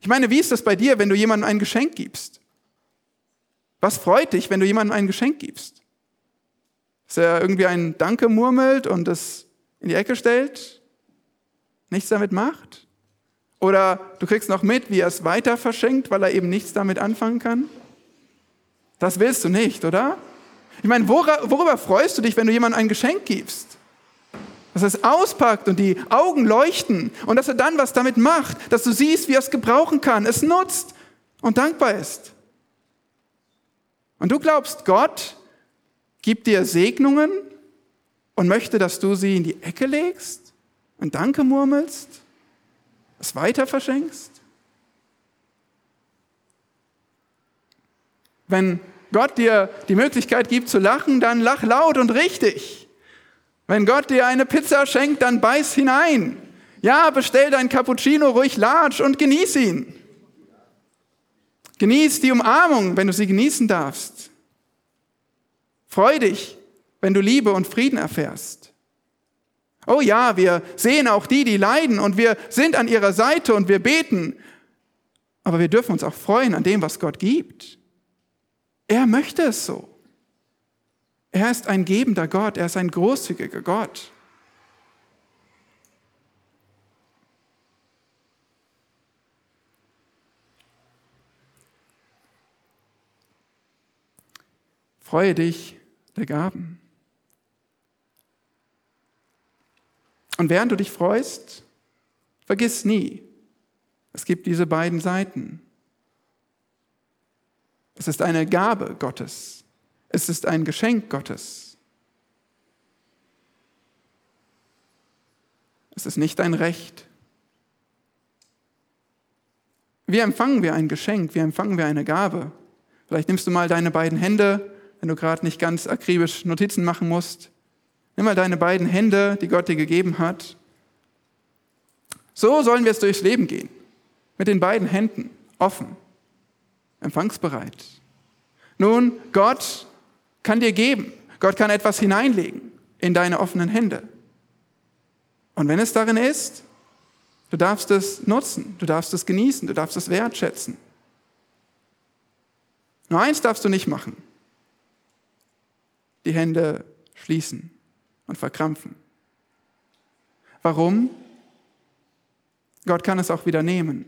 Ich meine, wie ist das bei dir, wenn du jemandem ein Geschenk gibst? Was freut dich, wenn du jemandem ein Geschenk gibst? Dass er irgendwie ein Danke murmelt und es in die Ecke stellt, nichts damit macht? Oder du kriegst noch mit, wie er es weiter verschenkt, weil er eben nichts damit anfangen kann? Das willst du nicht, oder? Ich meine, worüber freust du dich, wenn du jemandem ein Geschenk gibst? Dass er es auspackt und die Augen leuchten und dass er dann was damit macht, dass du siehst, wie er es gebrauchen kann, es nutzt und dankbar ist. Und du glaubst, Gott gibt dir Segnungen und möchte, dass du sie in die Ecke legst und Danke murmelst, es weiter verschenkst? Wenn Gott dir die Möglichkeit gibt zu lachen, dann lach laut und richtig. Wenn Gott dir eine Pizza schenkt, dann beiß hinein. Ja, bestell dein Cappuccino ruhig large und genieß ihn. Genieß die Umarmung, wenn du sie genießen darfst. Freu dich, wenn du Liebe und Frieden erfährst. Oh ja, wir sehen auch die, die leiden und wir sind an ihrer Seite und wir beten. Aber wir dürfen uns auch freuen an dem, was Gott gibt. Er möchte es so. Er ist ein gebender Gott, er ist ein großzügiger Gott. Freue dich der Gaben. Und während du dich freust, vergiss nie, Es gibt diese beiden Seiten. Es ist eine Gabe Gottes. Es ist ein Geschenk Gottes. Es ist nicht ein Recht. Wie empfangen wir ein Geschenk? Wie empfangen wir eine Gabe? Vielleicht nimmst du mal deine beiden Hände, wenn du gerade nicht ganz akribisch Notizen machen musst. Nimm mal deine beiden Hände, die Gott dir gegeben hat. So sollen wir es durchs Leben gehen. Mit den beiden Händen, offen, empfangsbereit. Nun, Gott kann dir geben. Gott kann etwas hineinlegen in deine offenen Hände. Und wenn es darin ist, Du darfst es nutzen, du darfst es genießen, du darfst es wertschätzen. Nur eins darfst du nicht machen. Die Hände schließen und verkrampfen. Warum? Gott kann es auch wieder nehmen.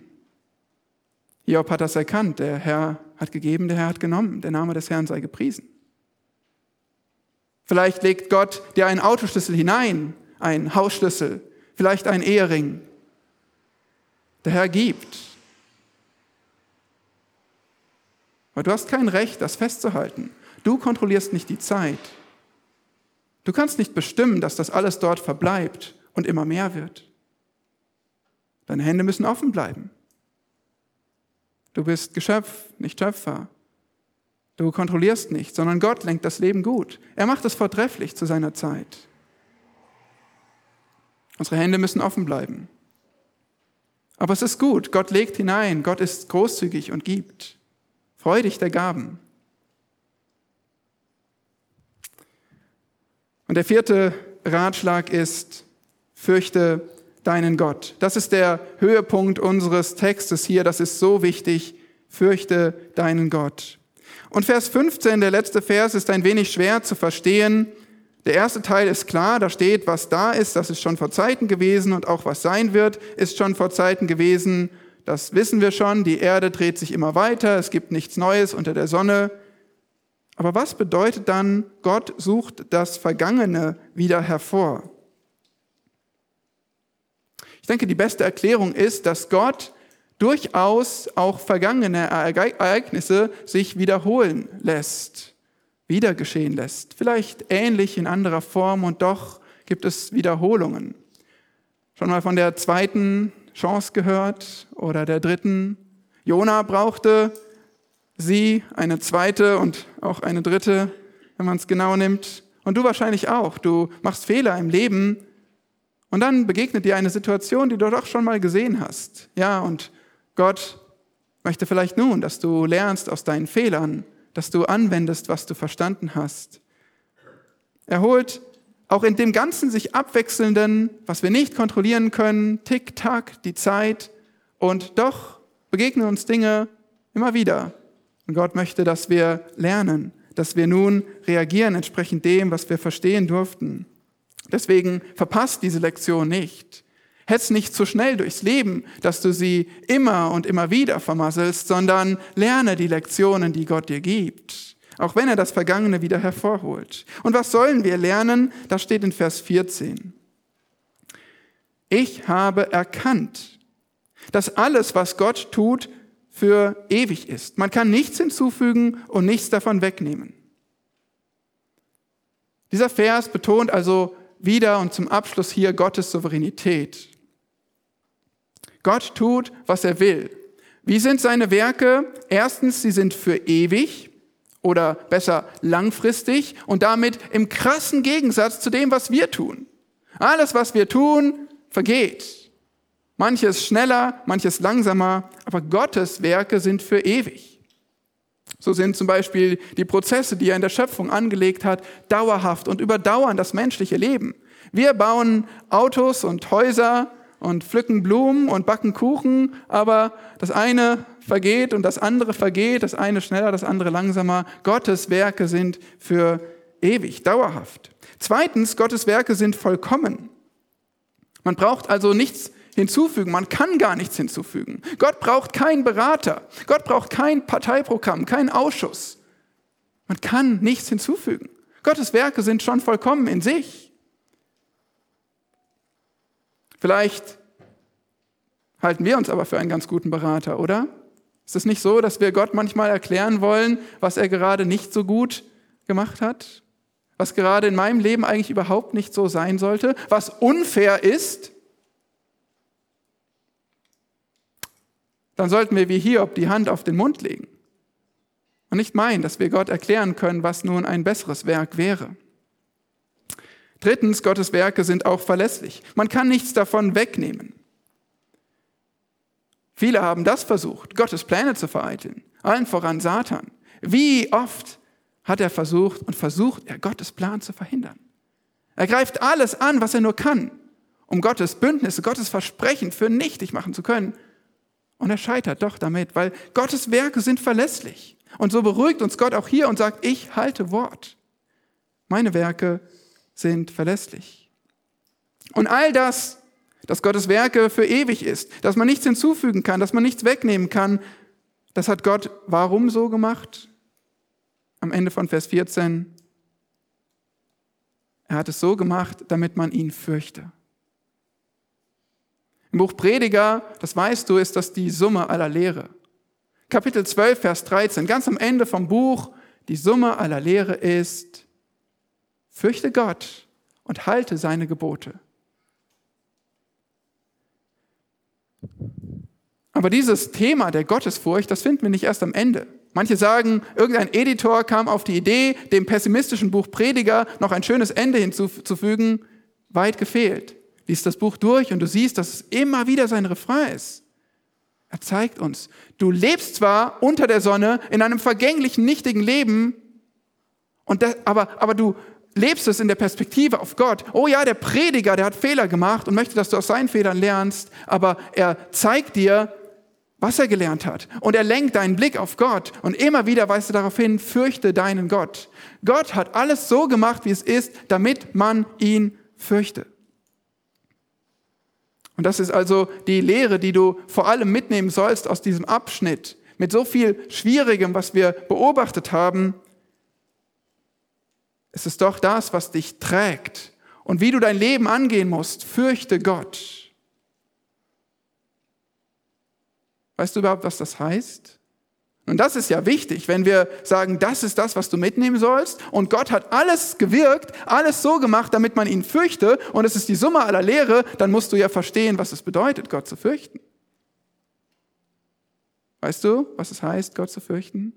Job hat das erkannt. Der Herr hat gegeben, der Herr hat genommen. Der Name des Herrn sei gepriesen. Vielleicht legt Gott dir einen Autoschlüssel hinein, einen Hausschlüssel, vielleicht einen Ehering, der Herr gibt. Aber du hast kein Recht, das festzuhalten. Du kontrollierst nicht die Zeit. Du kannst nicht bestimmen, dass das alles dort verbleibt und immer mehr wird. Deine Hände müssen offen bleiben. Du bist Geschöpf, nicht Schöpfer. Du kontrollierst nicht, sondern Gott lenkt das Leben gut. Er macht es vortrefflich zu seiner Zeit. Unsere Hände müssen offen bleiben. Aber es ist gut, Gott legt hinein, Gott ist großzügig und gibt. Freu dich der Gaben. Und der vierte Ratschlag ist, fürchte deinen Gott. Das ist der Höhepunkt unseres Textes hier, das ist so wichtig, fürchte deinen Gott. Und Vers 15, der letzte Vers, ist ein wenig schwer zu verstehen, der erste Teil ist klar, da steht, was da ist, das ist schon vor Zeiten gewesen und auch was sein wird, ist schon vor Zeiten gewesen. Das wissen wir schon, die Erde dreht sich immer weiter, es gibt nichts Neues unter der Sonne. Aber was bedeutet dann, Gott sucht das Vergangene wieder hervor? Ich denke, die beste Erklärung ist, dass Gott durchaus auch vergangene Ereignisse sich wiederholen lässt wieder geschehen lässt. Vielleicht ähnlich in anderer Form und doch gibt es Wiederholungen. Schon mal von der zweiten Chance gehört oder der dritten? Jona brauchte sie, eine zweite und auch eine dritte, wenn man es genau nimmt. Und du wahrscheinlich auch. Du machst Fehler im Leben und dann begegnet dir eine Situation, die du doch schon mal gesehen hast. Ja, und Gott möchte vielleicht nun, dass du lernst aus deinen Fehlern dass du anwendest, was du verstanden hast. Er holt auch in dem ganzen sich abwechselnden, was wir nicht kontrollieren können, Tick-Tack, die Zeit, und doch begegnen uns Dinge immer wieder. Und Gott möchte, dass wir lernen, dass wir nun reagieren entsprechend dem, was wir verstehen durften. Deswegen verpasst diese Lektion nicht. Hetz nicht zu schnell durchs Leben, dass du sie immer und immer wieder vermasselst, sondern lerne die Lektionen, die Gott dir gibt, auch wenn er das Vergangene wieder hervorholt. Und was sollen wir lernen? Das steht in Vers 14. Ich habe erkannt, dass alles, was Gott tut, für ewig ist. Man kann nichts hinzufügen und nichts davon wegnehmen. Dieser Vers betont also wieder und zum Abschluss hier Gottes Souveränität. Gott tut, was er will. Wie sind seine Werke? Erstens, sie sind für ewig oder besser langfristig und damit im krassen Gegensatz zu dem, was wir tun. Alles, was wir tun, vergeht. Manches schneller, manches langsamer, aber Gottes Werke sind für ewig. So sind zum Beispiel die Prozesse, die er in der Schöpfung angelegt hat, dauerhaft und überdauern das menschliche Leben. Wir bauen Autos und Häuser und pflücken Blumen und backen Kuchen, aber das eine vergeht und das andere vergeht, das eine schneller, das andere langsamer. Gottes Werke sind für ewig, dauerhaft. Zweitens, Gottes Werke sind vollkommen. Man braucht also nichts hinzufügen, man kann gar nichts hinzufügen. Gott braucht keinen Berater, Gott braucht kein Parteiprogramm, keinen Ausschuss. Man kann nichts hinzufügen. Gottes Werke sind schon vollkommen in sich. Vielleicht halten wir uns aber für einen ganz guten Berater, oder? Ist es nicht so, dass wir Gott manchmal erklären wollen, was er gerade nicht so gut gemacht hat? Was gerade in meinem Leben eigentlich überhaupt nicht so sein sollte? Was unfair ist? Dann sollten wir wie Hiob die Hand auf den Mund legen und nicht meinen, dass wir Gott erklären können, was nun ein besseres Werk wäre. Drittens, Gottes Werke sind auch verlässlich. Man kann nichts davon wegnehmen. Viele haben das versucht, Gottes Pläne zu vereiteln, allen voran Satan. Wie oft hat er versucht und versucht er, Gottes Plan zu verhindern? Er greift alles an, was er nur kann, um Gottes Bündnisse, Gottes Versprechen für nichtig machen zu können. Und er scheitert doch damit, weil Gottes Werke sind verlässlich. Und so beruhigt uns Gott auch hier und sagt, ich halte Wort. Meine Werke sind verlässlich. Und all das dass Gottes Werke für ewig ist, dass man nichts hinzufügen kann, dass man nichts wegnehmen kann. Das hat Gott warum so gemacht? Am Ende von Vers 14. Er hat es so gemacht, damit man ihn fürchte. Im Buch Prediger, das weißt du, ist das die Summe aller Lehre. Kapitel 12, Vers 13, ganz am Ende vom Buch, die Summe aller Lehre ist, fürchte Gott und halte seine Gebote. Aber dieses Thema der Gottesfurcht, das finden wir nicht erst am Ende. Manche sagen, irgendein Editor kam auf die Idee, dem pessimistischen Buch Prediger noch ein schönes Ende hinzuzufügen. Weit gefehlt. Lies das Buch durch und du siehst, dass es immer wieder sein Refrain ist. Er zeigt uns, du lebst zwar unter der Sonne in einem vergänglichen, nichtigen Leben, und das, aber, aber du lebst es in der Perspektive auf Gott. Oh ja, der Prediger, der hat Fehler gemacht und möchte, dass du aus seinen Fehlern lernst, aber er zeigt dir, was er gelernt hat. Und er lenkt deinen Blick auf Gott. Und immer wieder weist er darauf hin, fürchte deinen Gott. Gott hat alles so gemacht, wie es ist, damit man ihn fürchte. Und das ist also die Lehre, die du vor allem mitnehmen sollst aus diesem Abschnitt. Mit so viel Schwierigem, was wir beobachtet haben, es ist doch das, was dich trägt. Und wie du dein Leben angehen musst, fürchte Gott. Weißt du überhaupt, was das heißt? Und das ist ja wichtig, wenn wir sagen, das ist das, was du mitnehmen sollst. Und Gott hat alles gewirkt, alles so gemacht, damit man ihn fürchte. Und es ist die Summe aller Lehre, dann musst du ja verstehen, was es bedeutet, Gott zu fürchten. Weißt du, was es heißt, Gott zu fürchten?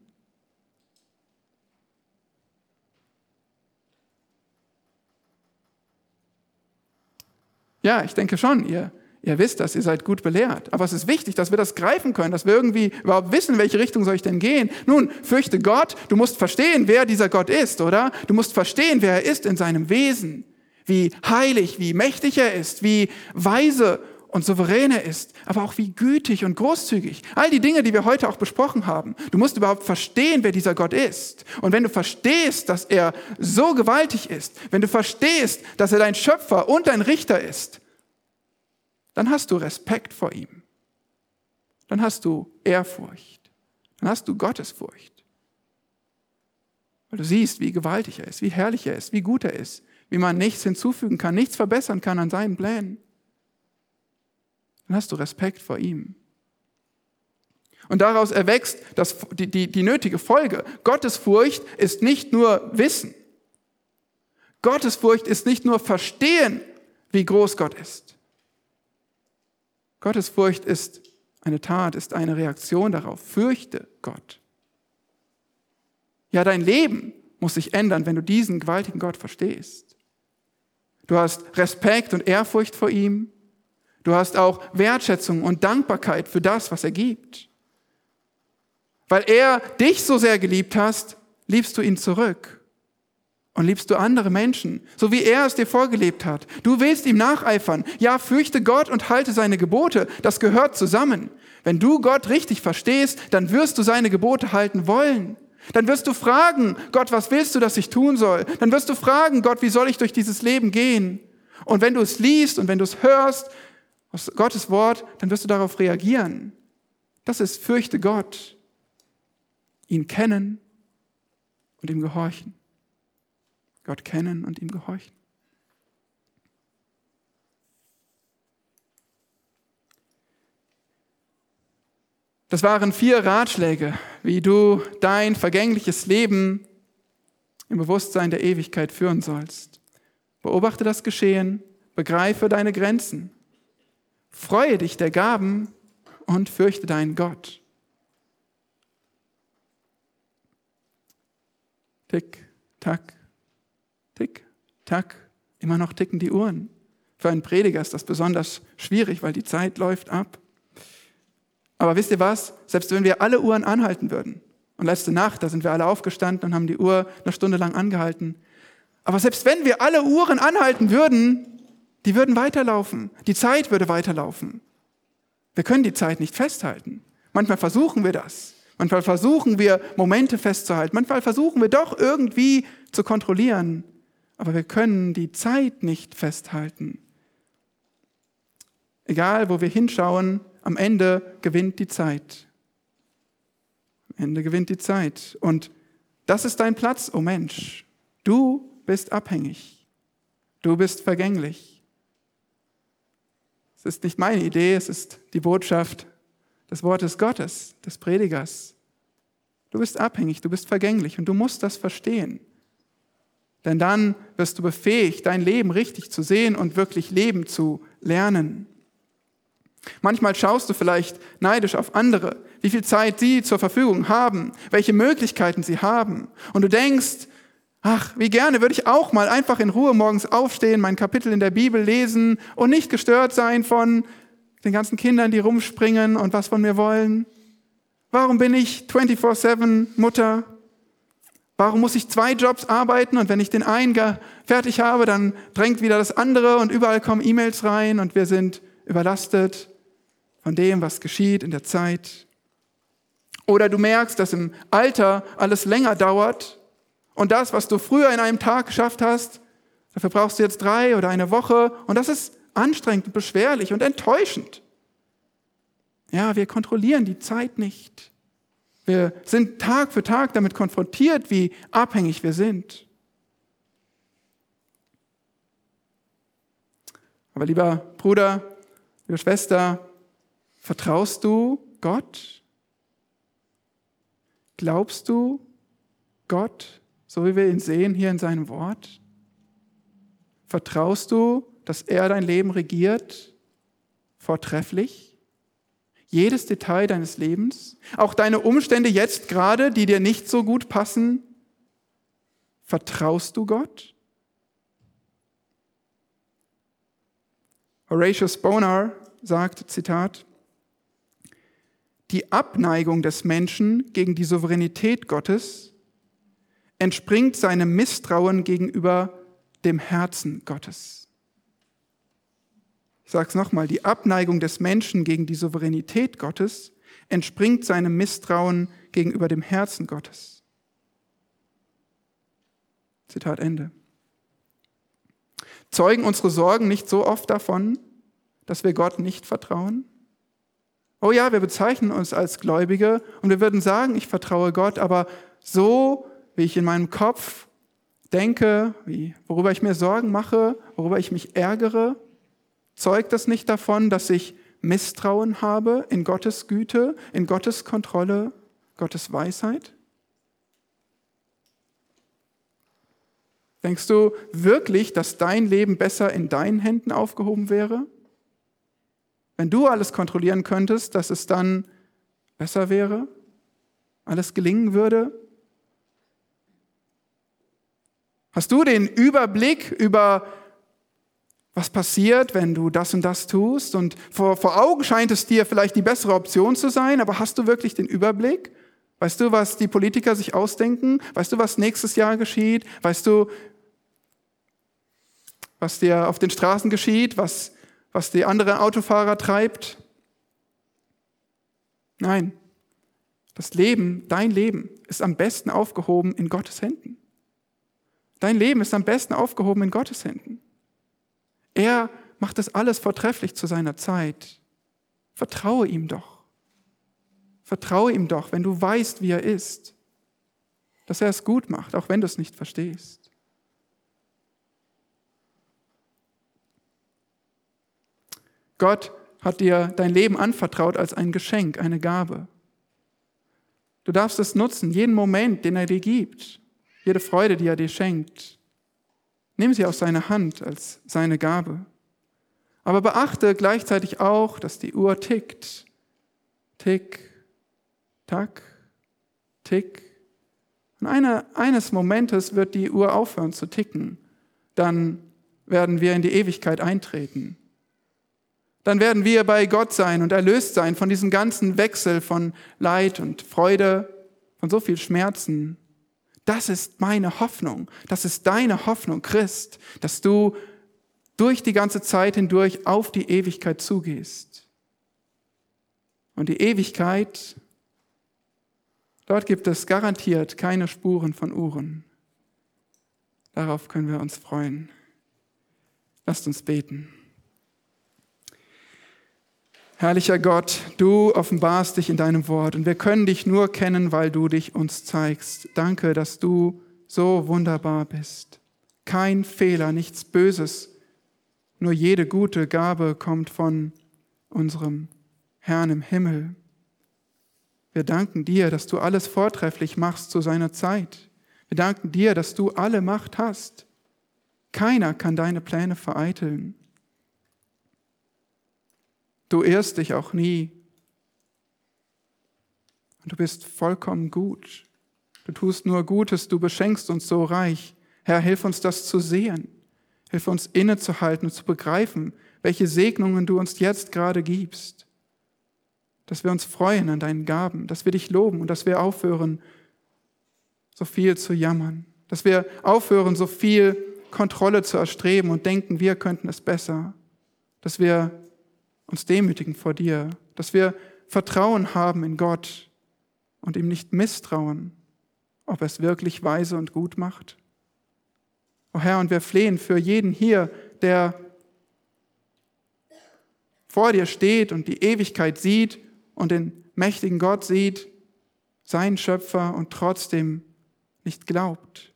Ja, ich denke schon, ihr, ihr wisst das, ihr seid gut belehrt. Aber es ist wichtig, dass wir das greifen können, dass wir irgendwie überhaupt wissen, welche Richtung soll ich denn gehen. Nun, fürchte Gott, du musst verstehen, wer dieser Gott ist, oder? Du musst verstehen, wer er ist in seinem Wesen. Wie heilig, wie mächtig er ist, wie weise und souverän er ist, aber auch wie gütig und großzügig. All die Dinge, die wir heute auch besprochen haben. Du musst überhaupt verstehen, wer dieser Gott ist. Und wenn du verstehst, dass er so gewaltig ist, wenn du verstehst, dass er dein Schöpfer und dein Richter ist, dann hast du Respekt vor ihm. Dann hast du Ehrfurcht. Dann hast du Gottesfurcht. Weil du siehst, wie gewaltig er ist, wie herrlich er ist, wie gut er ist, wie man nichts hinzufügen kann, nichts verbessern kann an seinen Plänen dann hast du Respekt vor ihm. Und daraus erwächst das, die, die, die nötige Folge. Gottesfurcht ist nicht nur Wissen. Gottesfurcht ist nicht nur Verstehen, wie groß Gott ist. Gottesfurcht ist eine Tat, ist eine Reaktion darauf. Fürchte Gott. Ja, dein Leben muss sich ändern, wenn du diesen gewaltigen Gott verstehst. Du hast Respekt und Ehrfurcht vor ihm. Du hast auch Wertschätzung und Dankbarkeit für das, was er gibt. Weil er dich so sehr geliebt hast, liebst du ihn zurück. Und liebst du andere Menschen, so wie er es dir vorgelebt hat. Du willst ihm nacheifern. Ja, fürchte Gott und halte seine Gebote. Das gehört zusammen. Wenn du Gott richtig verstehst, dann wirst du seine Gebote halten wollen. Dann wirst du fragen, Gott, was willst du, dass ich tun soll? Dann wirst du fragen, Gott, wie soll ich durch dieses Leben gehen? Und wenn du es liest und wenn du es hörst, aus Gottes Wort, dann wirst du darauf reagieren. Das ist fürchte Gott, ihn kennen und ihm gehorchen. Gott kennen und ihm gehorchen. Das waren vier Ratschläge, wie du dein vergängliches Leben im Bewusstsein der Ewigkeit führen sollst. Beobachte das Geschehen, begreife deine Grenzen, freue dich der Gaben und fürchte deinen Gott. Tick, tack, tack. Immer noch ticken die Uhren. Für einen Prediger ist das besonders schwierig, weil die Zeit läuft ab. Aber wisst ihr was? Selbst wenn wir alle Uhren anhalten würden, und letzte Nacht, da sind wir alle aufgestanden und haben die Uhr eine Stunde lang angehalten. Aber selbst wenn wir alle Uhren anhalten würden, die würden weiterlaufen. Die Zeit würde weiterlaufen. Wir können die Zeit nicht festhalten. Manchmal versuchen wir das. Manchmal versuchen wir, Momente festzuhalten. Manchmal versuchen wir doch irgendwie zu kontrollieren. Aber wir können die Zeit nicht festhalten. Egal, wo wir hinschauen, am Ende gewinnt die Zeit. Am Ende gewinnt die Zeit. Und das ist dein Platz, o oh Mensch. Du bist abhängig. Du bist vergänglich. Es ist nicht meine Idee, es ist die Botschaft des Wortes Gottes, des Predigers. Du bist abhängig, du bist vergänglich und du musst das verstehen. Denn dann wirst du befähigt, dein Leben richtig zu sehen und wirklich leben zu lernen. Manchmal schaust du vielleicht neidisch auf andere, wie viel Zeit sie zur Verfügung haben, welche Möglichkeiten sie haben. Und du denkst, ach, wie gerne würde ich auch mal einfach in Ruhe morgens aufstehen, mein Kapitel in der Bibel lesen und nicht gestört sein von den ganzen Kindern, die rumspringen und was von mir wollen. Warum bin ich 24/7 Mutter? Warum muss ich zwei Jobs arbeiten und wenn ich den einen fertig habe, dann drängt wieder das andere und überall kommen E-Mails rein und wir sind überlastet von dem, was geschieht in der Zeit. Oder du merkst, dass im Alter alles länger dauert und das, was du früher in einem Tag geschafft hast, dafür brauchst du jetzt drei oder eine Woche und das ist anstrengend und beschwerlich und enttäuschend. Ja, wir kontrollieren die Zeit nicht. Wir sind Tag für Tag damit konfrontiert, wie abhängig wir sind. Aber lieber Bruder, liebe Schwester, Vertraust du Gott? Glaubst du Gott, so wie wir ihn sehen hier in seinem Wort? Vertraust du, dass er dein Leben regiert? Vortrefflich? Jedes Detail deines Lebens? Auch deine Umstände jetzt gerade, die dir nicht so gut passen? Vertraust du Gott? Horatius Bonar sagt, Zitat, die Abneigung des Menschen gegen die Souveränität Gottes entspringt seinem Misstrauen gegenüber dem Herzen Gottes. Ich sage es nochmal, die Abneigung des Menschen gegen die Souveränität Gottes entspringt seinem Misstrauen gegenüber dem Herzen Gottes. Zitat Ende. Zeugen unsere Sorgen nicht so oft davon, dass wir Gott nicht vertrauen? Oh ja, wir bezeichnen uns als Gläubige und wir würden sagen, ich vertraue Gott, aber so, wie ich in meinem Kopf denke, wie, worüber ich mir Sorgen mache, worüber ich mich ärgere, zeugt das nicht davon, dass ich Misstrauen habe in Gottes Güte, in Gottes Kontrolle, Gottes Weisheit? Denkst du wirklich, dass dein Leben besser in deinen Händen aufgehoben wäre? Wenn du alles kontrollieren könntest, dass es dann besser wäre, alles gelingen würde? Hast du den Überblick über, was passiert, wenn du das und das tust? Und vor, vor Augen scheint es dir vielleicht die bessere Option zu sein, aber hast du wirklich den Überblick? Weißt du, was die Politiker sich ausdenken? Weißt du, was nächstes Jahr geschieht? Weißt du, was dir auf den Straßen geschieht? Was was die anderen Autofahrer treibt. Nein, das Leben, dein Leben ist am besten aufgehoben in Gottes Händen. Dein Leben ist am besten aufgehoben in Gottes Händen. Er macht das alles vortrefflich zu seiner Zeit. Vertraue ihm doch. Vertraue ihm doch, wenn du weißt, wie er ist, dass er es gut macht, auch wenn du es nicht verstehst. Gott hat dir dein Leben anvertraut als ein Geschenk, eine Gabe. Du darfst es nutzen, jeden Moment, den er dir gibt, jede Freude, die er dir schenkt. Nimm sie aus seiner Hand als seine Gabe. Aber beachte gleichzeitig auch, dass die Uhr tickt. Tick, tack, tick. Und eine, eines Momentes wird die Uhr aufhören zu ticken. Dann werden wir in die Ewigkeit eintreten. Dann werden wir bei Gott sein und erlöst sein von diesem ganzen Wechsel von Leid und Freude, von so viel Schmerzen. Das ist meine Hoffnung. Das ist deine Hoffnung, Christ, dass du durch die ganze Zeit hindurch auf die Ewigkeit zugehst. Und die Ewigkeit, dort gibt es garantiert keine Spuren von Uhren. Darauf können wir uns freuen. Lasst uns beten. Herrlicher Gott, du offenbarst dich in deinem Wort und wir können dich nur kennen, weil du dich uns zeigst. Danke, dass du so wunderbar bist. Kein Fehler, nichts Böses, nur jede gute Gabe kommt von unserem Herrn im Himmel. Wir danken dir, dass du alles vortrefflich machst zu seiner Zeit. Wir danken dir, dass du alle Macht hast. Keiner kann deine Pläne vereiteln. Du irrst dich auch nie. Und du bist vollkommen gut. Du tust nur Gutes, du beschenkst uns so reich. Herr, hilf uns das zu sehen. Hilf uns innezuhalten und zu begreifen, welche Segnungen du uns jetzt gerade gibst. Dass wir uns freuen an deinen Gaben, dass wir dich loben und dass wir aufhören, so viel zu jammern. Dass wir aufhören, so viel Kontrolle zu erstreben und denken, wir könnten es besser. Dass wir uns demütigen vor dir, dass wir Vertrauen haben in Gott und ihm nicht misstrauen, ob er es wirklich weise und gut macht. O Herr, und wir flehen für jeden hier, der vor dir steht und die Ewigkeit sieht und den mächtigen Gott sieht, sein Schöpfer und trotzdem nicht glaubt,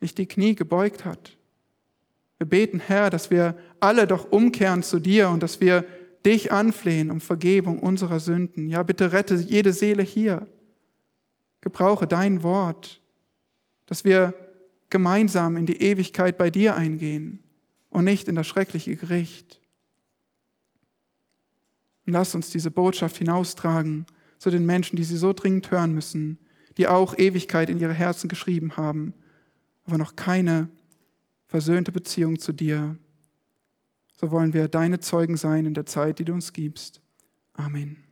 nicht die Knie gebeugt hat. Wir beten, Herr, dass wir alle doch umkehren zu dir und dass wir dich anflehen um Vergebung unserer Sünden. Ja, bitte rette jede Seele hier. Gebrauche dein Wort, dass wir gemeinsam in die Ewigkeit bei dir eingehen und nicht in das schreckliche Gericht. Und lass uns diese Botschaft hinaustragen zu den Menschen, die sie so dringend hören müssen, die auch Ewigkeit in ihre Herzen geschrieben haben, aber noch keine versöhnte Beziehung zu dir so wollen wir deine Zeugen sein in der Zeit, die du uns gibst. Amen.